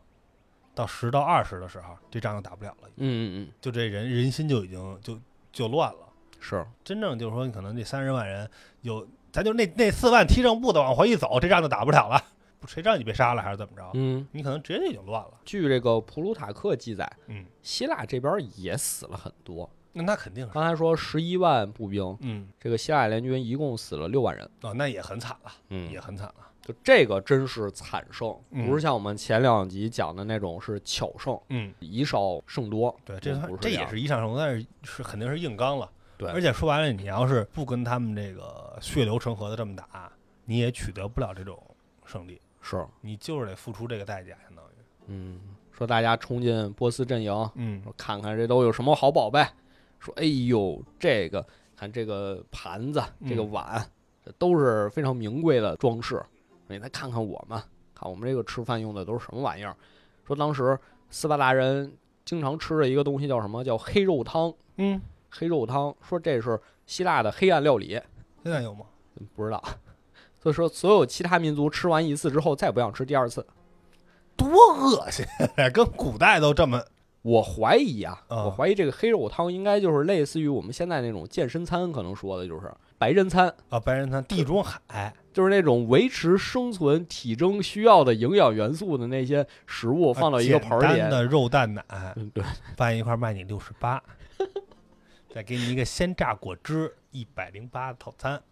到十到二十的时候，这仗就打不了了，嗯嗯嗯，就这人人心就已经就就乱了。是，真正就是说，你可能这三十万人有，咱就那那四万踢正步的往回一走，这仗就打不了了。不，谁让你被杀了还是怎么着？嗯，你可能直接就已经乱了。据这个普鲁塔克记载，嗯，希腊这边也死了很多。那那肯定是。刚才说十一万步兵，嗯，这个希腊联军一共死了六万人。哦，那也很惨了，嗯也很惨了。就这个真是惨胜，嗯不是像我们前两集讲的那种是巧胜，嗯，以少胜多。对，这不算这也是这样是一上胜，但是是肯定是硬刚了。对而且说白了，你要是不跟他们这个血流成河的这么打，你也取得不了这种胜利，是，你就是得付出这个代价，相当于。嗯，说大家冲进波斯阵营，嗯说看看这都有什么好宝贝。说，哎呦，这个看这个盘子，这个嗯碗，这都是非常名贵的装饰。你再看看我们，看我们这个吃饭用的都是什么玩意儿？说当时斯巴达人经常吃的一个东西叫什么？叫黑肉汤。嗯，黑肉汤，说这是希腊的黑暗料理，现在有吗？不知道。所以说，所有其他民族吃完一次之后，再不想吃第二次。多恶心，[LAUGHS] 跟古代都这么我怀疑啊，啊我怀疑这个黑肉汤应该就是类似于我们现在那种健身餐，可能说的就是白人餐，啊，白人餐地中海就是那种维持生存体征需要的营养元素的那些食物，放到一个盆儿里。啊简单的肉蛋奶嗯，对，拌一块儿卖你六十八，[LAUGHS] 再给你一个鲜榨果汁一百零八的套餐。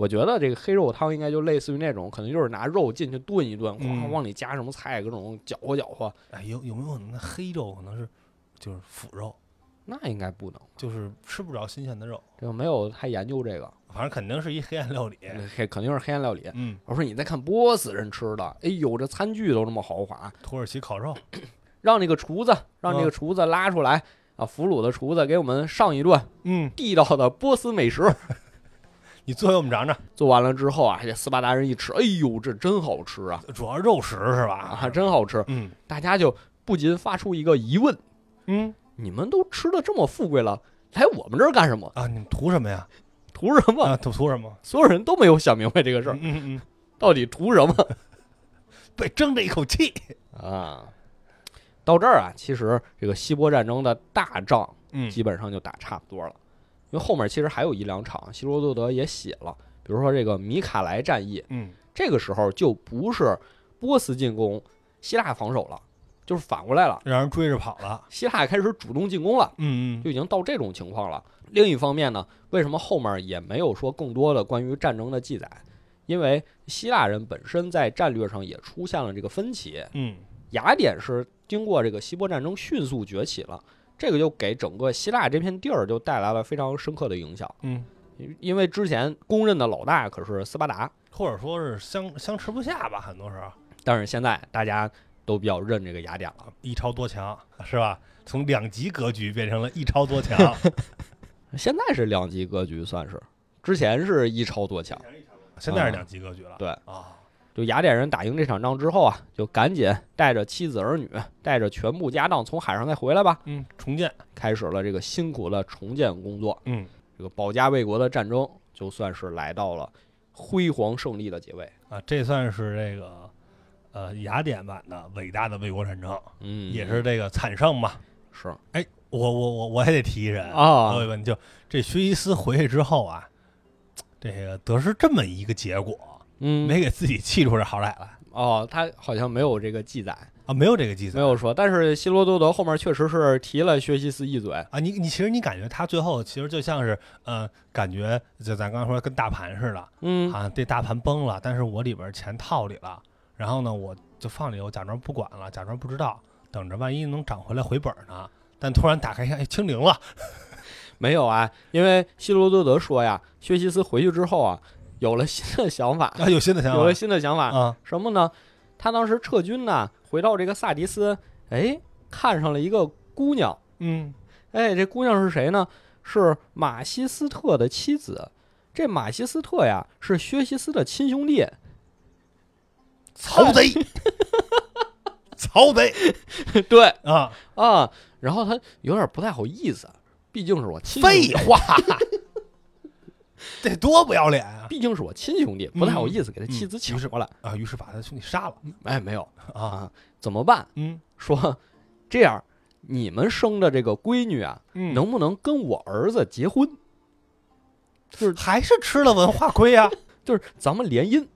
我觉得这个黑肉汤应该就类似于那种，可能就是拿肉进去炖一炖，嗯咣往里加什么菜，各种搅和搅和。哎，有有没有可能那黑肉可能是就是腐肉，那应该不能，就是吃不着新鲜的肉，这个没有太研究这个，反正肯定是一黑暗料理。黑肯定是黑暗料理。嗯，我说你再看波斯人吃的，哎呦，这餐具都这么豪华，土耳其烤肉，让那个厨子，让那个厨子拉出来啊，俘虏的厨子给我们上一顿嗯，地道的波斯美食。你做给我们尝尝，做完了之后啊，这斯巴达人一吃，哎呦，这真好吃啊，主要是肉食是吧？啊，真好吃。嗯大家就不禁发出一个疑问：嗯你们都吃的这么富贵了，来我们这儿干什么？啊，你们图什么呀？图什么？啊，图图什么？所有人都没有想明白这个事儿，嗯嗯，[LAUGHS] 到底图什么 [LAUGHS] 被争这一口气。啊？到这儿啊，其实这个希波战争的大仗嗯基本上就打差不多了，因为后面其实还有一两场，希罗多德也写了，比如说这个米卡莱战役，嗯这个时候就不是波斯进攻，希腊防守了，就是反过来了，让人追着跑了。希腊开始主动进攻了。嗯就已经到这种情况了。另一方面呢，为什么后面也没有说更多的关于战争的记载？因为希腊人本身在战略上也出现了这个分歧。嗯雅典是经过这个希波战争迅速崛起了，这个就给整个希腊这片地儿就带来了非常深刻的影响。嗯，因因为之前公认的老大可是斯巴达，或者说是相相持不下吧，很多时候但是现在大家都比较认这个雅典了。一超多强是吧？从两极格局变成了一超多强。[LAUGHS] 现在是两极格局，算是之前是一超多强。现在是两极格局了。对啊，就雅典人打赢这场仗之后啊，就赶紧带着妻子儿女，带着全部家当从海上再回来吧，嗯，重建，开始了这个辛苦的重建工作。嗯这个保家卫国的战争就算是来到了辉煌胜利的结尾。啊，这算是这个呃雅典版的伟大的卫国战争，嗯，也是这个惨胜嘛。是哎我我我我也得提一人啊我有问题，就这薛西斯回去之后啊，这个得是这么一个结果，嗯没给自己气出这好歹来哦，他好像没有这个记载，啊，没有这个记载，没有说。但是希罗多德后面确实是提了薛西斯一嘴。啊。你你其实你感觉他最后其实就像是呃，感觉就咱刚才说跟大盘似的嗯啊，这大盘崩了，但是我里边钱套里了，然后呢，我就放里，我假装不管了，假装不知道，等着万一能涨回来回本呢。但突然打开一看，哎，清零了。[LAUGHS] 没有啊，因为希罗多德说呀，薛西斯回去之后啊，有了新的想法，啊，有新的想法有了新的想法，啊，什么呢？他当时撤军呢，回到这个萨迪斯，哎，看上了一个姑娘，嗯，哎，这姑娘是谁呢？是马西斯特的妻子。这马西斯特呀，是薛西斯的亲兄弟。曹贼，[LAUGHS] 曹贼 [LAUGHS] 对啊，啊，然后他有点不太好意思，毕竟是我亲兄废，话，[LAUGHS] [LAUGHS] 这多不要脸啊！毕竟是我亲兄弟，不太好意思给他妻子嗯于是抢过来。啊，于是把他兄弟杀了哎，没有啊，啊，怎么办？嗯说这样，你们生的这个闺女啊，嗯能不能跟我儿子结婚？就是还是吃了文化亏啊？[LAUGHS] 就是咱们联姻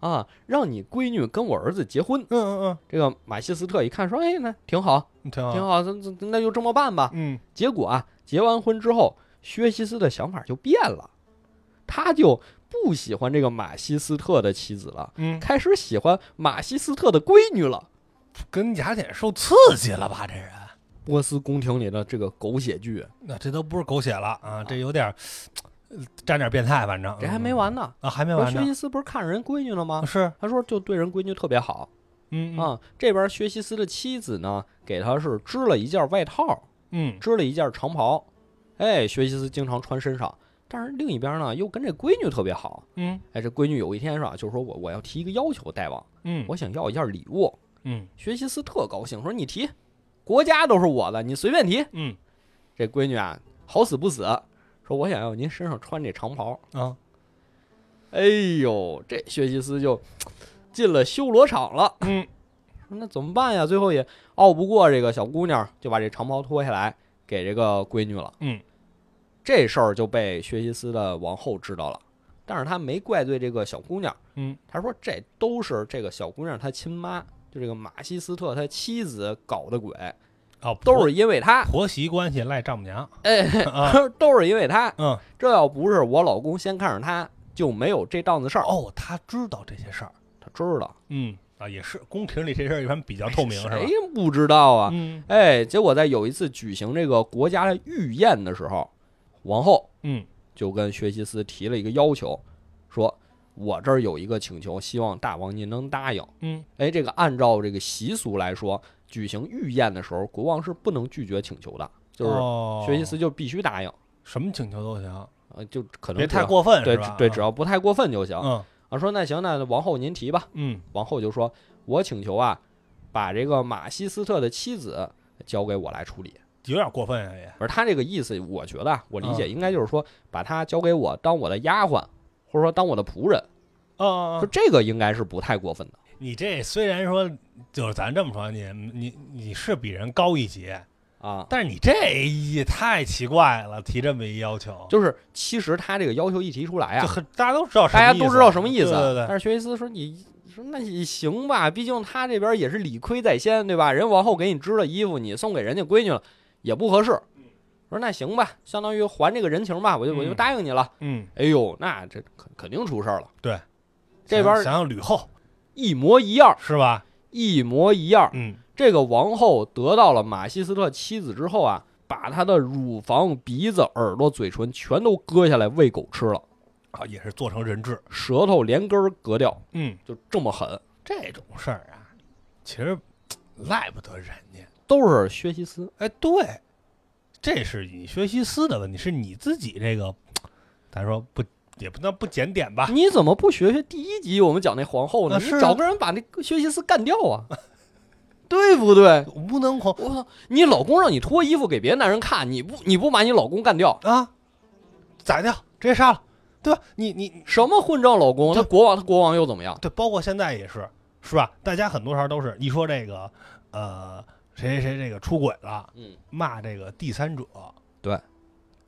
啊，让你闺女跟我儿子结婚。嗯嗯嗯这个马西斯特一看说，哎，那挺好，嗯，挺好，挺，好，那就这么办吧。嗯结果啊，结完婚之后，薛西斯的想法就变了，他就不喜欢这个马西斯特的妻子了，嗯，开始喜欢马西斯特的闺女了。跟雅典受刺激了吧？这人，波斯宫廷里的这个狗血剧，那这都不是狗血了啊，这有点沾点变态，反正这还没完呢。啊，还没完薛西斯不是看上人闺女了吗？是，他说就对人闺女特别好嗯，啊。这边薛西斯的妻子呢，给他是织了一件外套，嗯织了一件长袍，哎，薛西斯经常穿身上。但是另一边呢，又跟这闺女特别好。嗯哎，这闺女有一天是吧，就是说我我要提一个要求，大王，嗯，我想要一件礼物。嗯薛西斯特高兴，说你提，国家都是我的，你随便提。嗯这闺女啊，好死不死，说我想要您身上穿这长袍。啊，哎呦，这学习斯就进了修罗场了。嗯说那怎么办呀？最后也拗不过这个小姑娘，就把这长袍脱下来给这个闺女了。嗯，这事儿就被薛西斯的王后知道了，但是他没怪罪这个小姑娘，嗯，他说这都是这个小姑娘她亲妈，就这个马西斯特他妻子搞的鬼，哦，都是因为她，婆媳关系赖丈母娘哎，[LAUGHS] 啊，[LAUGHS] 都是因为她。嗯这要不是我老公先看上她，就没有这档子事儿。哦，他知道这些事儿，他知道，嗯啊，也是宫廷里这事儿一般比较透明，是吧谁？不知道啊？嗯哎，结果在有一次举行这个国家的御宴的时候，王后嗯就跟薛西斯提了一个要求，说：“我这儿有一个请求，希望大王您能答应。嗯，”哎，这个按照这个习俗来说，举行御宴的时候，国王是不能拒绝请求的，就是哦薛西斯就必须答应。什么请求都行，呃，就可能别太过分，对？对，只要不太过分就行。嗯啊，说那行，那王后您提吧。嗯王后就说：“我请求啊，把这个马西斯特的妻子交给我来处理。”有点过分啊也。而他这个意思，我觉得啊，我理解嗯应该就是说，把他交给我当我的丫鬟，或者说当我的仆人，啊就这个应该是不太过分的你这虽然说就是咱这么说，你你你是比人高一级，啊。但是你这也太奇怪了，提这么一要求，就是其实他这个要求一提出来啊，就很大家都知道大家都知道什么意思。对对对，但是薛西斯说：“你说那也行吧，毕竟他这边也是理亏在先，对吧？人王后给你织了衣服，你送给人家闺女了，也不合适。”我说那行吧，相当于还这个人情吧，我就我就嗯答应你了。嗯，哎呦，那这肯肯定出事儿了。对，这边想想想吕后一模一样，是吧？一模一样。嗯，这个王后得到了马西斯特妻子之后啊，把她的乳房、鼻子、耳朵、嘴唇全都割下来喂狗吃了，啊，也是做成人质。舌头连根儿割掉，嗯，就这么狠，这种事儿啊，其实赖不得人家。都是薛西斯。哎，对，这是你薛西斯的问题，是你自己这个，咱说不也不能不检点吧？你怎么不学学第一集我们讲那皇后呢？你找个人把那个薛西斯干掉啊，[LAUGHS] 对不对？无能狂我操，你老公让你脱衣服给别的男人看，你不你不把你老公干掉，啊，宰掉，直接杀了，对吧？你你你什么混账老公？他国王他国王又怎么样？对，包括现在也是，是吧？大家很多时候都是一说这个，呃，谁谁谁这个出轨了，嗯，骂这个第三者。对，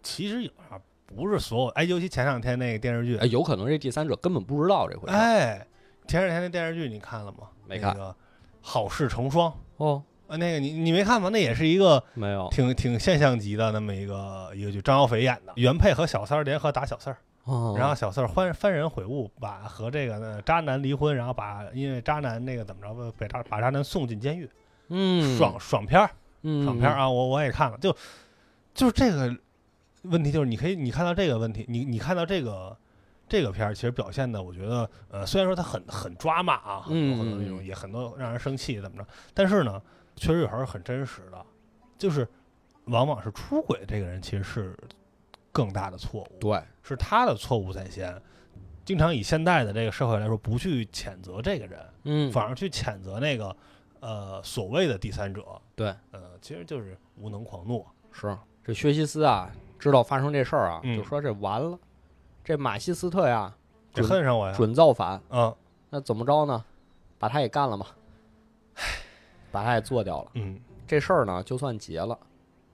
其实有啊不是所有，哎，尤其前两天那个电视剧，哎，有可能这第三者根本不知道这回事。哎，前两天那电视剧你看了吗？没看那个《好事成双》哦，啊，那个你你没看吗？那也是一个没有。挺挺现象级的那么一个一个剧，张小斐演的，原配和小三儿联合打小四儿，哦然后小四儿翻翻人悔悟，把和这个呢渣男离婚，然后把因为渣男那个怎么着，被渣把渣男送进监狱，嗯，爽爽片儿，嗯。爽片儿啊，我我也看了，就就是这个问题，就是你可以你看到这个问题，你你看到这个这个片儿，其实表现的，我觉得呃，虽然说它很很抓马啊，很多很多那种嗯。也很多让人生气怎么着，但是呢，确实有时候很真实的，就是往往是出轨这个人其实是更大的错误，对，是他的错误在先。经常以现在的这个社会来说，不去谴责这个人，嗯，反而去谴责那个呃所谓的第三者，对，呃，其实就是无能狂怒。是这薛西斯啊，知道发生这事儿啊，嗯就说这完了，这马西斯特呀，这恨上我呀！准造反，嗯那怎么着呢？把他也干了嘛，把他也做掉了，嗯，这事儿呢就算结了。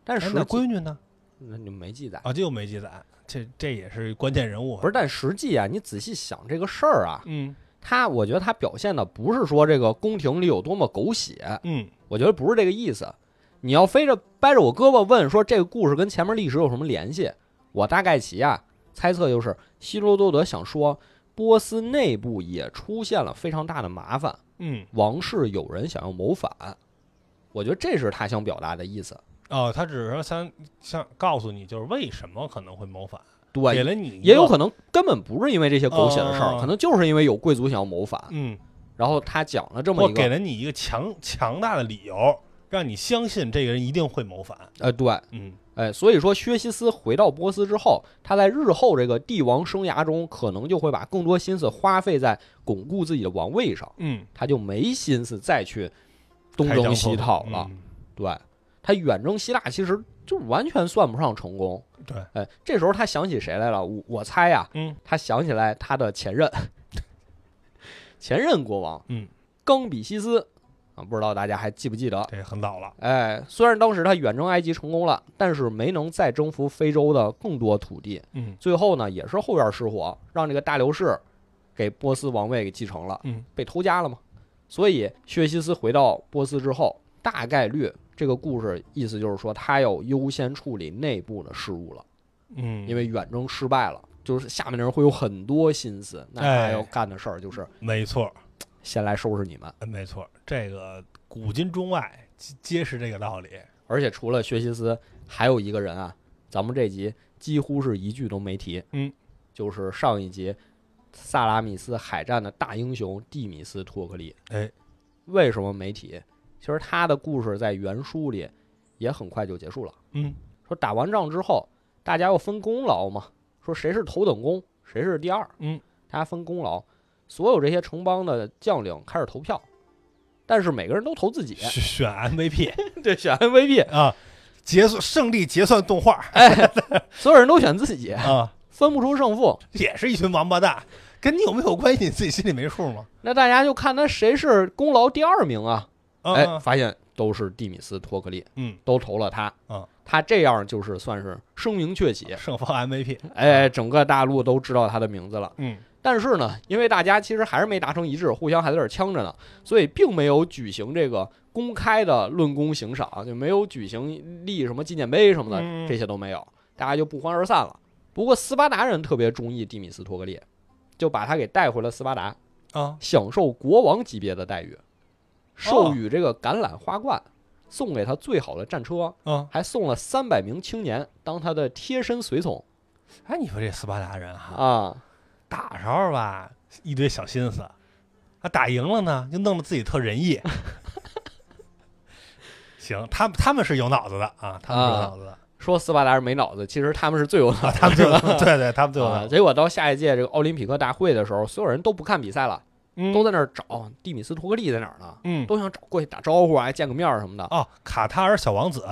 但哎那际闺女呢？那你没记载，啊，就没记载，这这也是关键人物啊。不是？但实际啊，你仔细想这个事儿啊，嗯他我觉得他表现的不是说这个宫廷里有多么狗血，嗯我觉得不是这个意思。你要非着掰着我胳膊问说这个故事跟前面历史有什么联系，我大概其啊猜测就是希罗多德想说波斯内部也出现了非常大的麻烦，嗯，王室有人想要谋反，我觉得这是他想表达的意思。哦，他只是说想想告诉你，就是为什么可能会谋反，给对，了你也有可能根本不是因为这些狗血的事儿，哦可能就是因为有贵族想要谋反，嗯，然后他讲了这么或一个，给了你一个强强大的理由，让你相信这个人一定会谋反。呃，对，嗯哎，所以说薛西斯回到波斯之后，他在日后这个帝王生涯中，可能就会把更多心思花费在巩固自己的王位上，嗯，他就没心思再去东征西讨了。嗯对他远征希腊，其实就完全算不上成功。对，哎，这时候他想起谁来了？我我猜呀、嗯他想起来他的前任，[LAUGHS] 前任国王，嗯，冈比西斯啊，不知道大家还记不记得？对很早了。哎，虽然当时他远征埃及成功了，但是没能再征服非洲的更多土地。嗯最后呢，也是后院失火，让这个大流士给波斯王位给继承了，嗯被偷家了嘛。所以薛西斯回到波斯之后，大概率这个故事意思就是说，他要优先处理内部的事务了，嗯，因为远征失败了，就是下面的人会有很多心思，那他要干的事儿就是没错，先来收拾你们。没错，这个古今中外皆是这个道理。而且除了薛西斯，还有一个人啊，咱们这集几乎是一句都没提，嗯，就是上一集萨拉米斯海战的大英雄蒂米斯托克利。哎，为什么没提？其实他的故事在原书里也很快就结束了。嗯，说打完仗之后，大家要分功劳嘛，说谁是头等功，谁是第二。嗯，大家分功劳，所有这些城邦的将领开始投票。但是每个人都投自己，选 MVP，[LAUGHS] 对，选 MVP 啊，结算胜利结算动画，哎，所有人都选自己 [LAUGHS] 啊，分不出胜负，也是一群王八蛋，跟你有没有关系？你自己心里没数吗？那大家就看他谁是功劳第二名啊？哎，发现都是蒂米斯托克利，嗯，都投了他，嗯，他这样就是算是声名鹊起，胜方 MVP，哎，整个大陆都知道他的名字了，嗯。但是呢，因为大家其实还是没达成一致，互相还在这呛着呢，所以并没有举行这个公开的论功行赏，就没有举行立什么纪念碑什么的，这些都没有，大家就不欢而散了。不过斯巴达人特别中意蒂米斯托克利，就把他给带回了斯巴达啊，享受国王级别的待遇，授予这个橄榄花冠，送给他最好的战车，嗯，还送了三百名青年当他的贴身随从。哎，你说这斯巴达人哈啊。打时候吧，一堆小心思，啊打赢了呢，就弄得自己特仁义。[LAUGHS] 行，他们他们是有脑子的啊，他们是有脑子的。说斯巴达人没脑子，其实他们是最有脑子，他们最 [LAUGHS] 对对，他们最有脑子。结果到下一届这个奥林匹克大会的时候，所有人都不看比赛了，都在那儿找蒂米斯托克利在哪儿呢？嗯，都想找过去打招呼啊，见个面什么的。哦，卡塔尔小王子，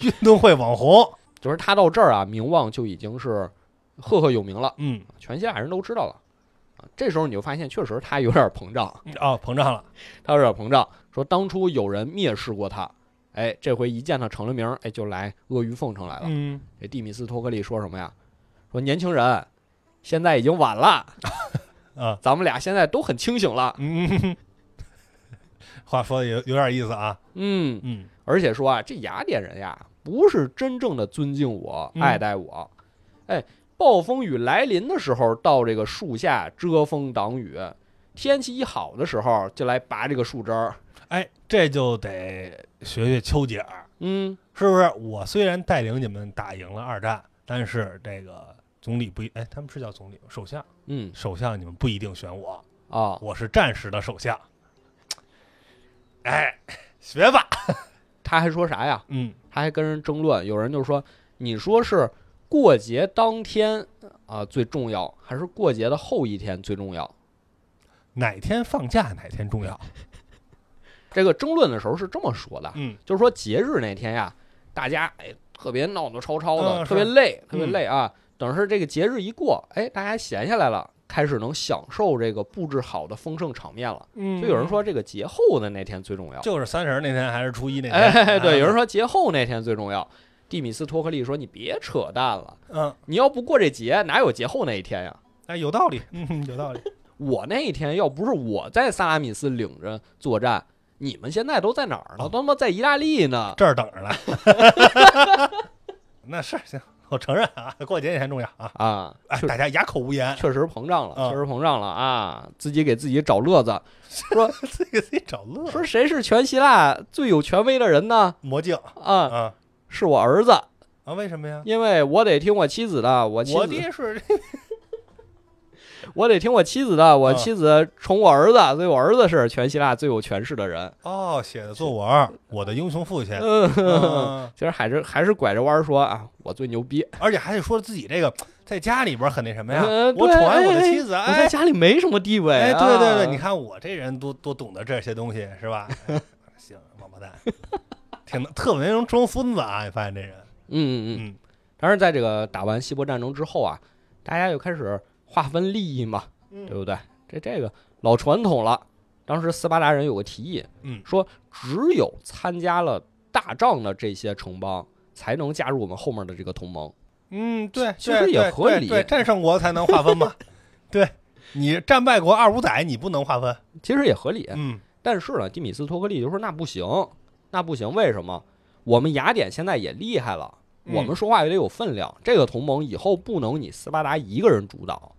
运动会网红，[LAUGHS] 就是他到这儿啊，名望就已经是。赫赫有名了，嗯，全希腊人都知道了，啊，这时候你就发现，确实他有点膨胀，哦，膨胀了，他有点膨胀。说当初有人蔑视过他，哎，这回一见他成了名，哎，就来阿谀奉承来了。嗯，这蒂米斯托克利说什么呀？说年轻人，现在已经晚了，[LAUGHS] 啊，咱们俩现在都很清醒了。嗯，话说的有有点意思啊，嗯嗯，而且说啊，这雅典人呀，不是真正的尊敬我、爱戴我，哎。暴风雨来临的时候，到这个树下遮风挡雨；天气一好的时候，就来拔这个树枝儿。哎，这就得学学秋姐儿，嗯，是不是？我虽然带领你们打赢了二战，但是这个总理不一，哎，他们是叫总理吗？首相，嗯，首相你们不一定选我啊，我是战时的首相。哎，学吧。[LAUGHS] 他还说啥呀？嗯，他还跟人争论，有人就说，你说是。过节当天啊最重要，还是过节的后一天最重要？哪天放假哪天重要？[LAUGHS] 这个争论的时候是这么说的，嗯，就是说节日那天呀，大家哎特别闹闹吵吵的，嗯、特别累，特别累啊。等是这个节日一过，哎，大家闲下来了，开始能享受这个布置好的丰盛场面了。嗯，就有人说这个节后的那天最重要，就是三十那天还是初一那天？哎，对，有人说节后那天最重要。蒂米斯托克利说：“你别扯淡了，嗯，你要不过这节，哪有节后那一天呀？哎，有道理，嗯，有道理。我那一天要不是我在萨拉米斯领着作战，你们现在都在哪儿呢？都他妈在意大利呢，这儿等着呢。[LAUGHS] 那是行，我承认啊，过节也很重要啊啊！哎，大家哑口无言，确实膨胀了，确实膨胀了啊！自己给自己找乐子，[LAUGHS] 说自己给自己找乐，说谁是全希腊最有权威的人呢？魔镜啊啊！”是我儿子啊？为什么呀？因为我得听我妻子的，我我爹是，[LAUGHS] 我得听我妻子的，我妻子宠我儿子，所以我儿子是全希腊最有权势的人。哦，写的作文，我的英雄父亲。嗯，其实还是还是拐着弯说啊，我最牛逼，而且还得说自己这个在家里边很那什么呀，我宠爱我的妻子，我在家里没什么地位。哎，对对对，你看我这人多多懂得这些东西是吧？[LAUGHS] 行，王八蛋，挺特别能装孙子啊！你发现这人。嗯嗯嗯，当然，在这个打完希波战争之后啊，大家又开始划分利益嘛，对不对？这这个老传统了。当时斯巴达人有个提议，嗯，说只有参加了大仗的这些城邦才能加入我们后面的这个同盟。嗯，对，其实也合理，对，战胜国才能划分嘛。[LAUGHS] 对你战败国二五仔，你不能划分，其实也合理。嗯，但是呢，蒂米斯托克利就说那不行，那不行，为什么？我们雅典现在也厉害了，我们说话也得有分量。这个同盟以后不能你斯巴达一个人主导，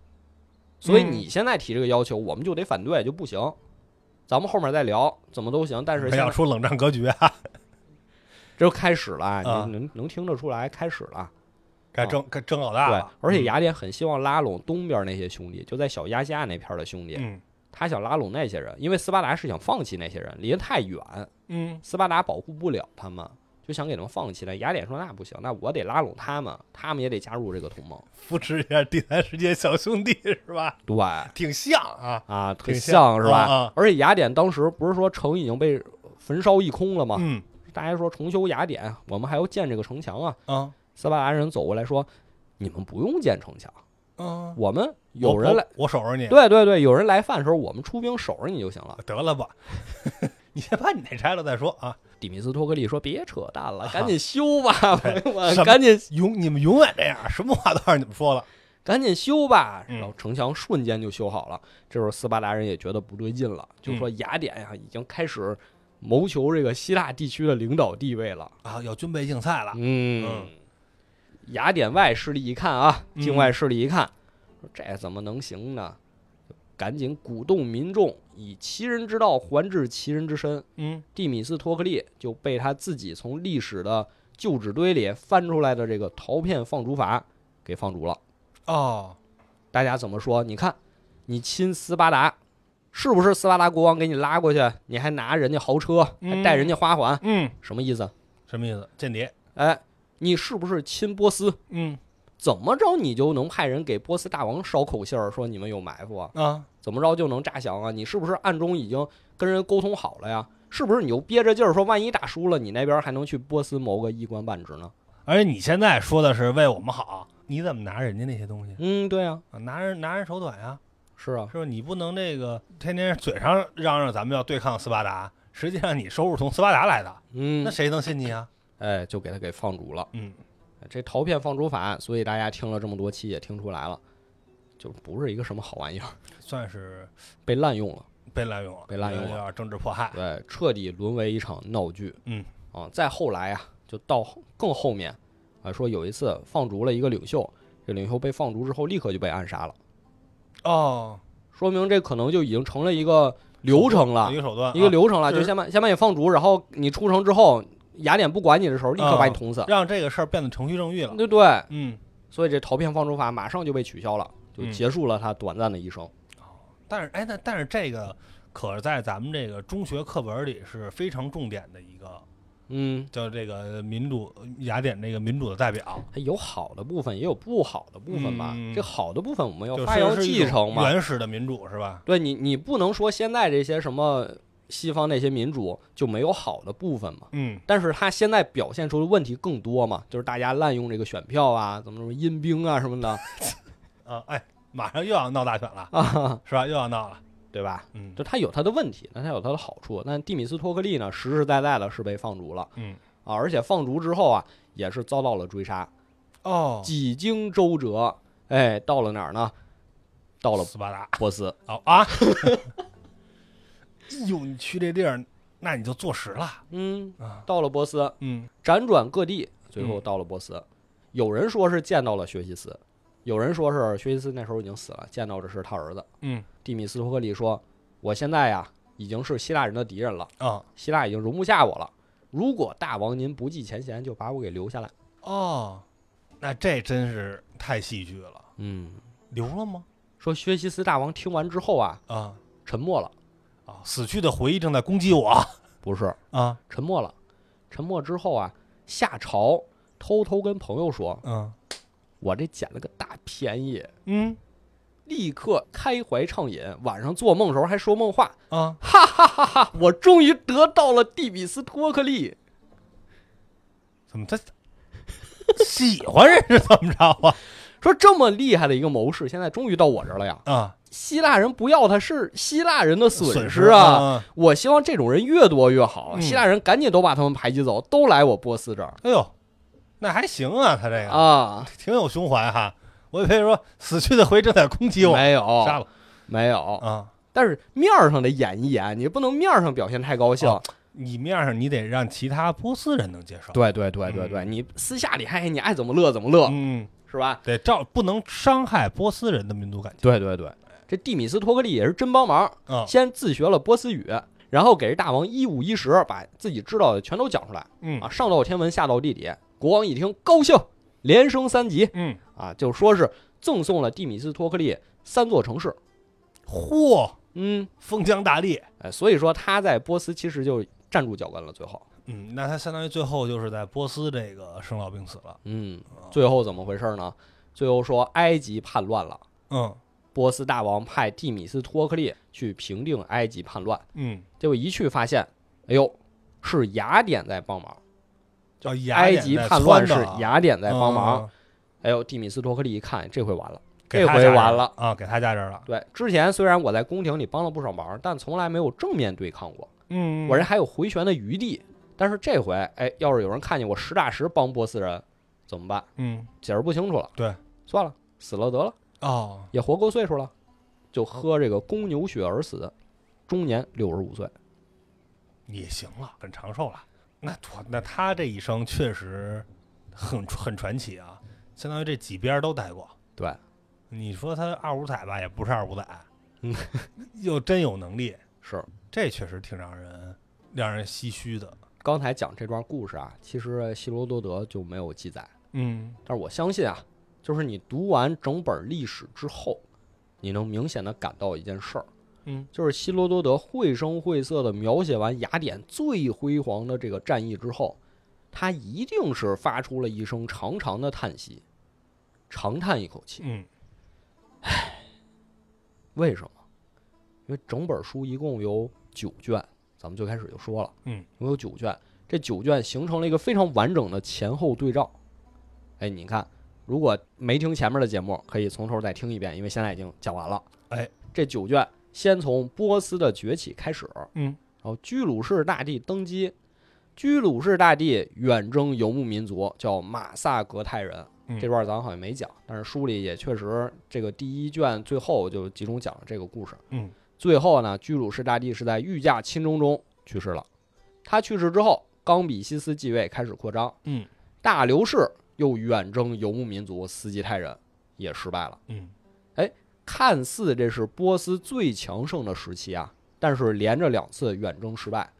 所以嗯你现在提这个要求，我们就得反对，就不行。咱们后面再聊，怎么都行。但是不现在要说冷战格局啊，[LAUGHS] 这就开始了，啊你能能听得出来，开始了。该争该争老大对了。，而且雅典很希望拉拢东边那些兄弟，就在小亚细亚那片的兄弟，嗯他想拉拢那些人，因为斯巴达是想放弃那些人，离得太远，嗯斯巴达保护不了他们，就想给他们放弃了。雅典说那不行，那我得拉拢他们，他们也得加入这个同盟。扶持一下第三世界小兄弟是吧？对 [LAUGHS] 挺像啊。啊，特挺像是吧？啊啊而且雅典当时不是说城已经被焚烧一空了吗？嗯大家说重修雅典，我们还要建这个城墙啊。啊斯巴达人走过来说：“你们不用建城墙，嗯，我们有人来，我我守着你。对对对，有人来犯的时候，我们出兵守着你就行了。得了吧，[LAUGHS] 你先把你那拆了再说啊。”底米斯托克利说：“别扯淡了，啊 [LAUGHS] 赶紧修吧，朋友们，赶紧永你们永远这样，什么话都让你们说了。赶紧修吧。”嗯然后城墙瞬间就修好了。这时候斯巴达人也觉得不对劲了，就嗯说雅典呀已经开始谋求这个希腊地区的领导地位了。啊，要军备竞赛了。嗯，雅典外势力一看啊，嗯境外势力一看，说这怎么能行呢？赶紧鼓动民众以其人之道还治其人之身。嗯蒂米斯托克利就被他自己从历史的旧纸堆里翻出来的这个陶片放逐法给放逐了。哦，大家怎么说？你看，你亲斯巴达，是不是斯巴达国王给你拉过去？你还拿人家豪车，还带人家花环，嗯，什么意思？什么意思？间谍。哎，你是不是亲波斯？嗯怎么着你就能派人给波斯大王捎口信儿，说你们有埋伏啊？啊，怎么着就能诈降啊？你是不是暗中已经跟人沟通好了呀？是不是你就憋着劲儿说，万一打输了，你那边还能去波斯谋个一官半职呢？而且你现在说的是为我们好，你怎么拿人家那些东西嗯，对啊，啊？拿人拿人手短呀，是啊，是吧？你不能这个天天嘴上嚷嚷咱们要对抗斯巴达，实际上你收入从斯巴达来的，嗯那，谁能信你啊？哎，就给他给放逐了。嗯，这陶片放逐法，所以大家听了这么多期也听出来了，就不是一个什么好玩意儿，算是被滥用了，被滥用了，被滥用了。有点政治迫害。对，彻底沦为一场闹剧。嗯，啊，再后来啊，就到更后面啊，说有一次放逐了一个领袖，这领袖被放逐之后，立刻就被暗杀了，哦，说明这可能就已经成了一个流程了一，个手段，一个啊流程了，是就先把先把你放逐，然后你出城之后，雅典不管你的时候，立刻把你捅死，让这个事儿变得程序正义了。对不对？嗯，所以这陶片放逐法马上就被取消了，就嗯结束了他短暂的一生。但是哎，那但是这个可是在咱们这个中学课本里是非常重点的一个，嗯，叫这个民主雅典这个民主的代表，它有好的部分，也有不好的部分吧。嗯这好的部分我们要发扬继承嘛。原始的民主是吧？对你，你不能说现在这些什么西方那些民主就没有好的部分嘛。嗯，但是他现在表现出的问题更多嘛，就是大家滥用这个选票啊，怎么什么阴兵啊什么的啊，哎，马上又要闹大选了，啊，是吧？又要闹了，对吧？嗯就他有他的问题，但他有他的好处。但蒂米斯托克利呢，实实在在的是被放逐了嗯，啊，而且放逐之后啊，也是遭到了追杀，哦，几经周折，哎，到了哪儿呢？到了斯巴达，波斯。哦啊，哎呦，你去这地儿，那你就坐实了嗯，啊，到了波斯，嗯辗转各地，最后嗯到了波斯。有人说是见到了薛西斯，有人说是薛西斯那时候已经死了，见到的是他儿子嗯蒂米斯托克利说：“我现在呀已经是希腊人的敌人了，啊希腊已经容不下我了。如果大王您不计前嫌，就把我给留下来。哦，那这真是太戏剧了，”嗯，留了吗？说薛西斯大王听完之后啊，啊沉默了，啊，死去的回忆正在攻击我 [LAUGHS] 不是啊，沉默了，沉默之后啊，夏朝偷偷跟朋友说嗯：“我这捡了个大便宜。”嗯立刻开怀畅饮，晚上做梦时候还说梦话，啊，哈哈哈哈！我终于得到了蒂比斯托克利。怎么他 [LAUGHS] 喜欢人是怎么着啊？说这么厉害的一个谋士，现在终于到我这儿了呀！啊，希腊人不要他是希腊人的损损失啊！啊！我希望这种人越多越好，嗯希腊人赶紧都把他们排挤走，都来我波斯这儿哎呦，那还行啊，他这个。啊！挺有胸怀哈。我以为说死去的回忆正在攻击我，没有，哦杀了。没有，啊！但是面儿上得演一演，你不能面儿上表现太高兴。哦你面上你得让其他波斯人能接受，对对对对对，嗯。你私下里嘿，你爱怎么乐怎么乐，嗯，是吧？得照不能伤害波斯人的民族感情，对对对，这蒂米斯托克利也是真帮忙，嗯先自学了波斯语，然后给这大王一五一十把自己知道的全都讲出来。嗯。啊，上到天文，下到地理。国王一听高兴，连升三级。嗯，啊，就说是赠送了蒂米斯托克利三座城市。嚯，嗯，封疆大吏，哎，所以说他在波斯其实就站住脚跟了，最后。嗯，那他相当于最后就是在波斯这个生老病死了，嗯，最后怎么回事呢？最后说埃及叛乱了，嗯。波斯大王派蒂米斯托克利去平定埃及叛乱，嗯，结果一去发现，哎呦，是雅典在帮忙。叫埃及叛乱是雅典在帮忙。嗯哎呦，蒂米斯托克利一看，这回完了。这回完了啊，给他家人了，对，之前虽然我在宫廷里帮了不少忙，但从来没有正面对抗过，嗯，我这还有回旋的余地。但是这回，哎，要是有人看见我实打实帮波斯人，怎么办？嗯解释不清楚了。对，算了，死了得了，哦，也活够岁数了，就喝这个公牛血而死，终年六十五岁。也行了，很长寿了。那我那他这一生确实很很传奇啊，相当于这几边都待过。对，你说他二五仔吧，也不是二五仔，嗯，又真有能力，是，这确实挺让人让人唏嘘的。刚才讲这段故事啊，其实希罗多德就没有记载。嗯但是我相信啊，就是你读完整本历史之后，你能明显的感到一件事儿，嗯，就是希罗多德绘声绘色的描写完雅典最辉煌的这个战役之后，他一定是发出了一声长长的叹息，长叹一口气。嗯为什么？因为整本书一共有九卷，咱们最开始就说了，嗯，一共有九卷，这九卷形成了一个非常完整的前后对照。哎，你看，如果没听前面的节目，可以从头再听一遍，因为现在已经讲完了。哎，这九卷先从波斯的崛起开始，嗯然后居鲁士大帝登基，居鲁士大帝远征游牧民族，叫马萨格泰人。嗯这段咱好像没讲，但是书里也确实这个第一卷最后就集中讲了这个故事。嗯最后呢，居鲁士大帝是在御驾亲征中去世了。他去世之后，冈比西斯继位，开始扩张。嗯大流士又远征游牧民族斯基泰人，也失败了。嗯看似这是波斯最强盛的时期啊，但是连着两次远征失败，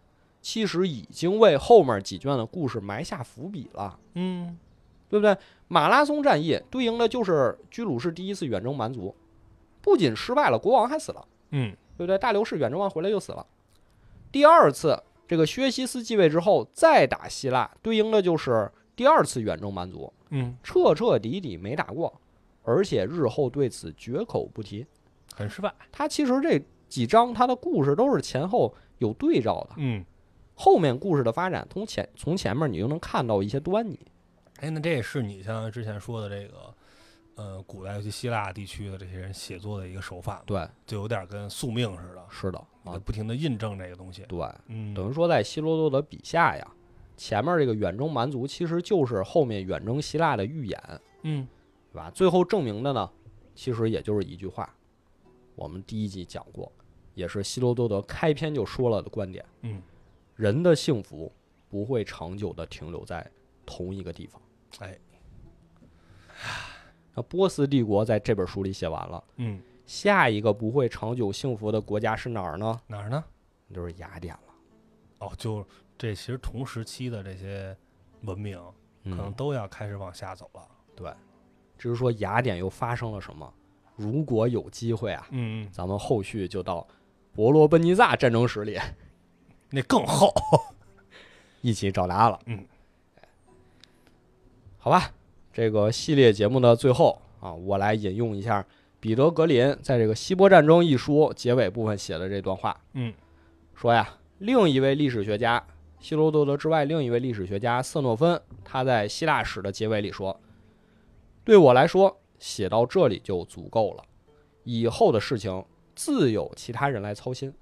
其实已经为后面几卷的故事埋下伏笔了，嗯对不对？马拉松战役对应的就是居鲁士第一次远征蛮族，不仅失败了，国王还死了。嗯对不对？大流士远征完回来就死了。第二次这个薛西斯继位之后再打希腊，对应的就是第二次远征蛮族，嗯，彻彻底底没打过，而且日后对此绝口不提。很失败。他其实这几章他的故事都是前后有对照的，嗯，后面故事的发展从前从前面你就能看到一些端倪。哎，那这也是你像之前说的这个，呃，古代尤其希腊地区的这些人写作的一个手法，对，就有点跟宿命似的，是的啊，不停的印证这个东西。对，嗯，等于说在希罗多德笔下呀，前面这个远征蛮族其实就是后面远征希腊的预演。嗯对吧？最后证明的呢，其实也就是一句话，我们第一集讲过，也是希罗多德开篇就说了的观点：嗯，人的幸福不会长久的停留在同一个地方。哎，那波斯帝国在这本书里写完了，嗯，下一个不会长久幸福的国家是哪儿呢？哪儿呢？就是雅典了。哦，就这其实同时期的这些文明，可能嗯，都要开始往下走了。对。至于说雅典又发生了什么，如果有机会啊，嗯嗯，咱们后续就到伯罗奔尼撒战争史里 [LAUGHS] 那更厚。[LAUGHS] 一起找答案了。嗯，好吧，这个系列节目的最后啊，我来引用一下彼得格林在这个《希波战争》一书结尾部分写的这段话，嗯，说呀，另一位历史学家希罗多德之外，另一位历史学家瑟诺芬，他在希腊史的结尾里说：“对我来说，写到这里就足够了，以后的事情自有其他人来操心。”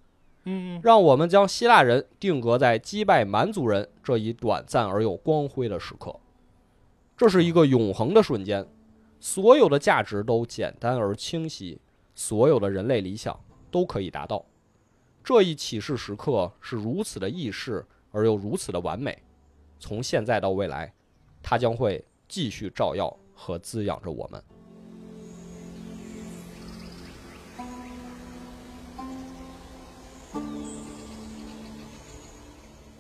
嗯让我们将希腊人定格在击败蛮族人这一短暂而又光辉的时刻。这是一个永恒的瞬间，所有的价值都简单而清晰，所有的人类理想都可以达到。这一启示时刻是如此的易逝，而又如此的完美，从现在到未来，它将会继续照耀和滋养着我们。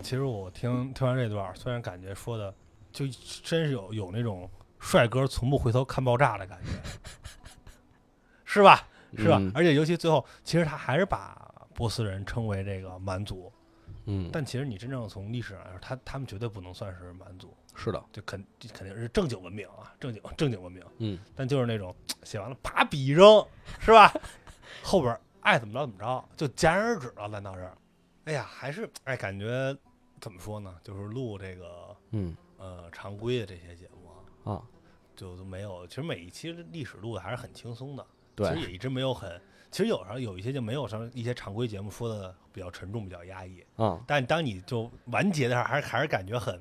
其实我听听完这段，虽然感觉说的就真是有有那种帅哥从不回头看爆炸的感觉，是吧？是吧？嗯而且尤其最后，其实他还是把波斯人称为这个蛮族，嗯，但其实你真正从历史上来说，他他们绝对不能算是蛮族，是的，这肯这肯定是正经文明啊，正经 [LAUGHS] 正经文明。嗯，但就是那种写完了啪笔一扔，是吧？[LAUGHS] 后边爱怎么着怎么着，就戛然而止了。咱到这儿，哎呀，还是哎，感觉怎么说呢？就是录这个嗯呃常规的这些节目啊，啊，就都没有。其实每一期历史录的还是很轻松的，对其实也一直没有很。其实有时候有一些就没有什一些常规节目说的比较沉重、比较压抑，啊，但当你就完结的时候，还是还是感觉很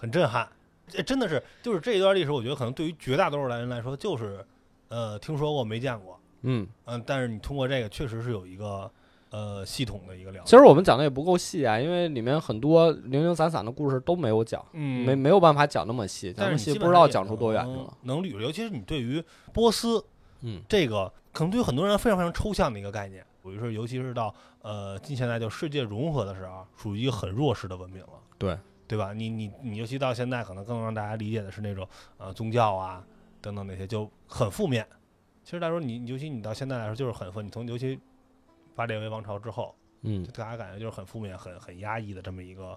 很震撼。这真的是就是这一段历史，我觉得可能对于绝大多数人来说，就是呃听说过没见过，嗯，嗯、但是你通过这个确实是有一个呃系统的一个了解。其实我们讲的也不够细啊，因为里面很多零零散散的故事都没有讲，嗯没没有办法讲那么细，讲那么细但是不知道讲出多远去了。能捋，尤其是你对于波斯嗯这个，可能对于很多人非常非常抽象的一个概念。比如说，尤其是到呃近现代就世界融合的时候，属于一个很弱势的文明了。对，对吧？你你你，尤其到现在，可能更让大家理解的是那种呃宗教啊等等那些就很负面。其实来说，你尤其你到现在来说就是很负，你从尤其八列维王朝之后，嗯就大家感觉就是很负面、很很压抑的这么一个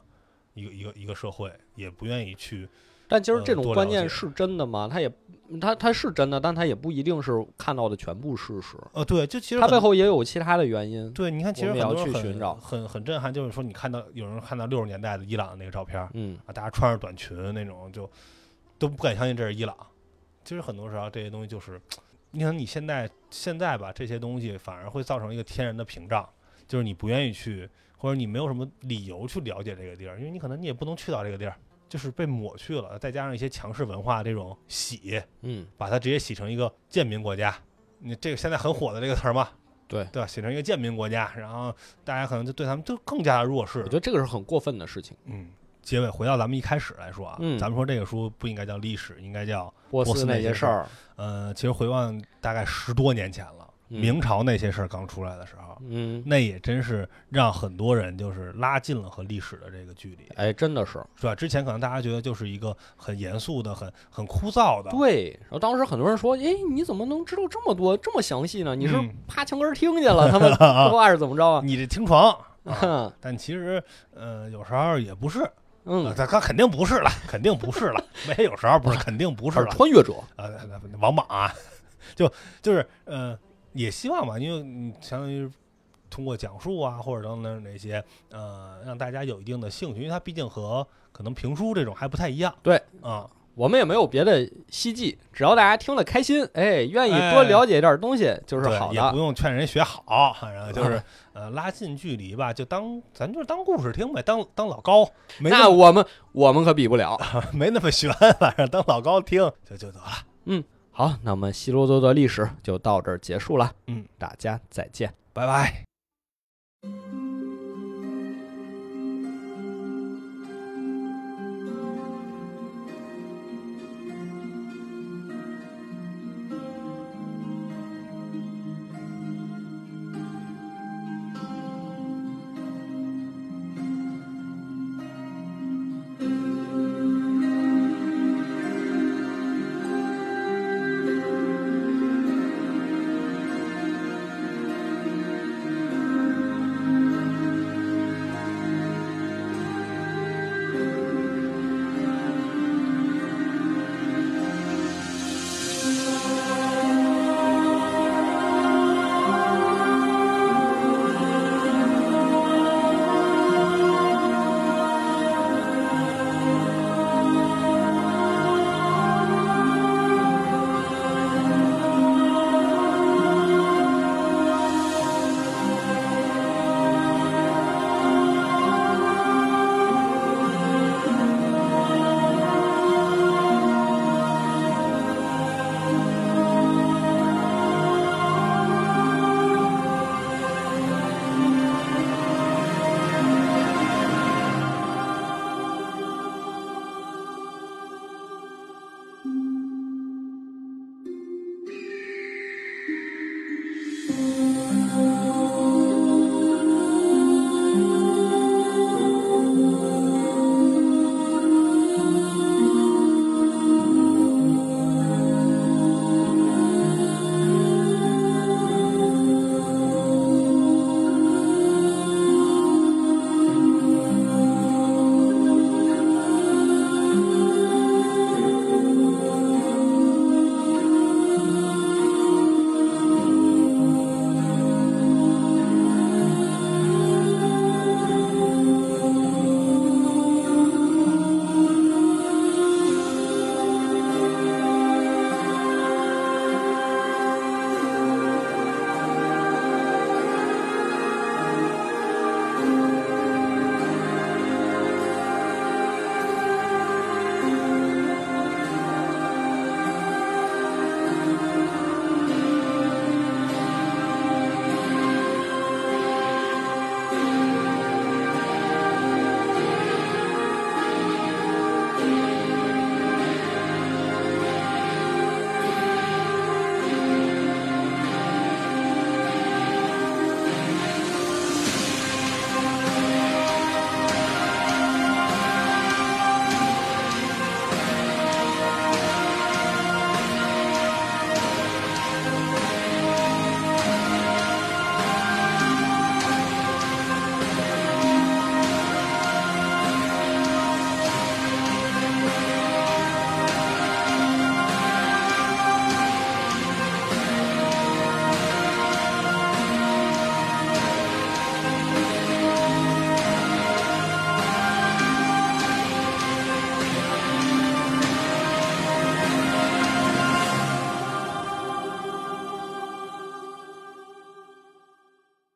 一个一个一个社会，也不愿意去但其实这种观念是真的吗？它也，它它是真的，但它也不一定是看到的全部事实，呃对，就其实它背后也有其他的原因。对，你看，其实要很多很去寻找很很震撼，就是说你看到有人看到六十年代的伊朗的那个照片儿嗯啊，大家穿着短裙那种，就都不敢相信这是伊朗。其实很多时候这些东西就是，你看你现在现在吧，这些东西反而会造成一个天然的屏障，就是你不愿意去，或者你没有什么理由去了解这个地儿，因为你可能你也不能去到这个地儿，就是被抹去了，再加上一些强势文化这种洗，嗯，把它直接洗成一个贱民国家。你这个现在很火的这个词儿嘛，[LAUGHS] 对对吧？洗成一个贱民国家，然后大家可能就对他们就更加的弱势我觉。得这个是很过分的事情。嗯，结尾回到咱们一开始来说啊，嗯咱们说这个书不应该叫历史，应该叫波波斯那那些事儿些事儿，呃，其实回望大概十多年前了，嗯明朝那些事儿刚出来的时候，嗯，那也真是让很多人就是拉近了和历史的这个距离，哎，真的是。是吧？之前可能大家觉得就是一个很严肃的、很很枯燥的，对，然后当时很多人说：“哎，你怎么能知道这么多、这么详细呢？你是嗯趴墙根儿听见了他们 [LAUGHS] 说话是怎么着啊？你这听床。[LAUGHS] 但其实，呃，有时候也不是，呃嗯，他他肯定不是了，[LAUGHS] 肯定不是了，没有时候不是，肯定不是了，穿越者。呃，王莽啊，就就是呃，也希望吧，因为你相当于通过讲述啊，或者等等那些，呃，让大家有一定的兴趣，因为它毕竟和可能评书这种还不太一样。对啊，我们也没有别的希冀，只要大家听了开心，哎，愿意多哎了解一点东西就是好的。也不用劝人学好，然后就是呃拉近距离吧，就当咱就是当故事听呗，当当老高，那我们我们可比不了。[LAUGHS] 没那么悬，反正当老高听就就得了。好，那我们希罗多的历史就到这儿结束了。嗯，大家再见。拜拜。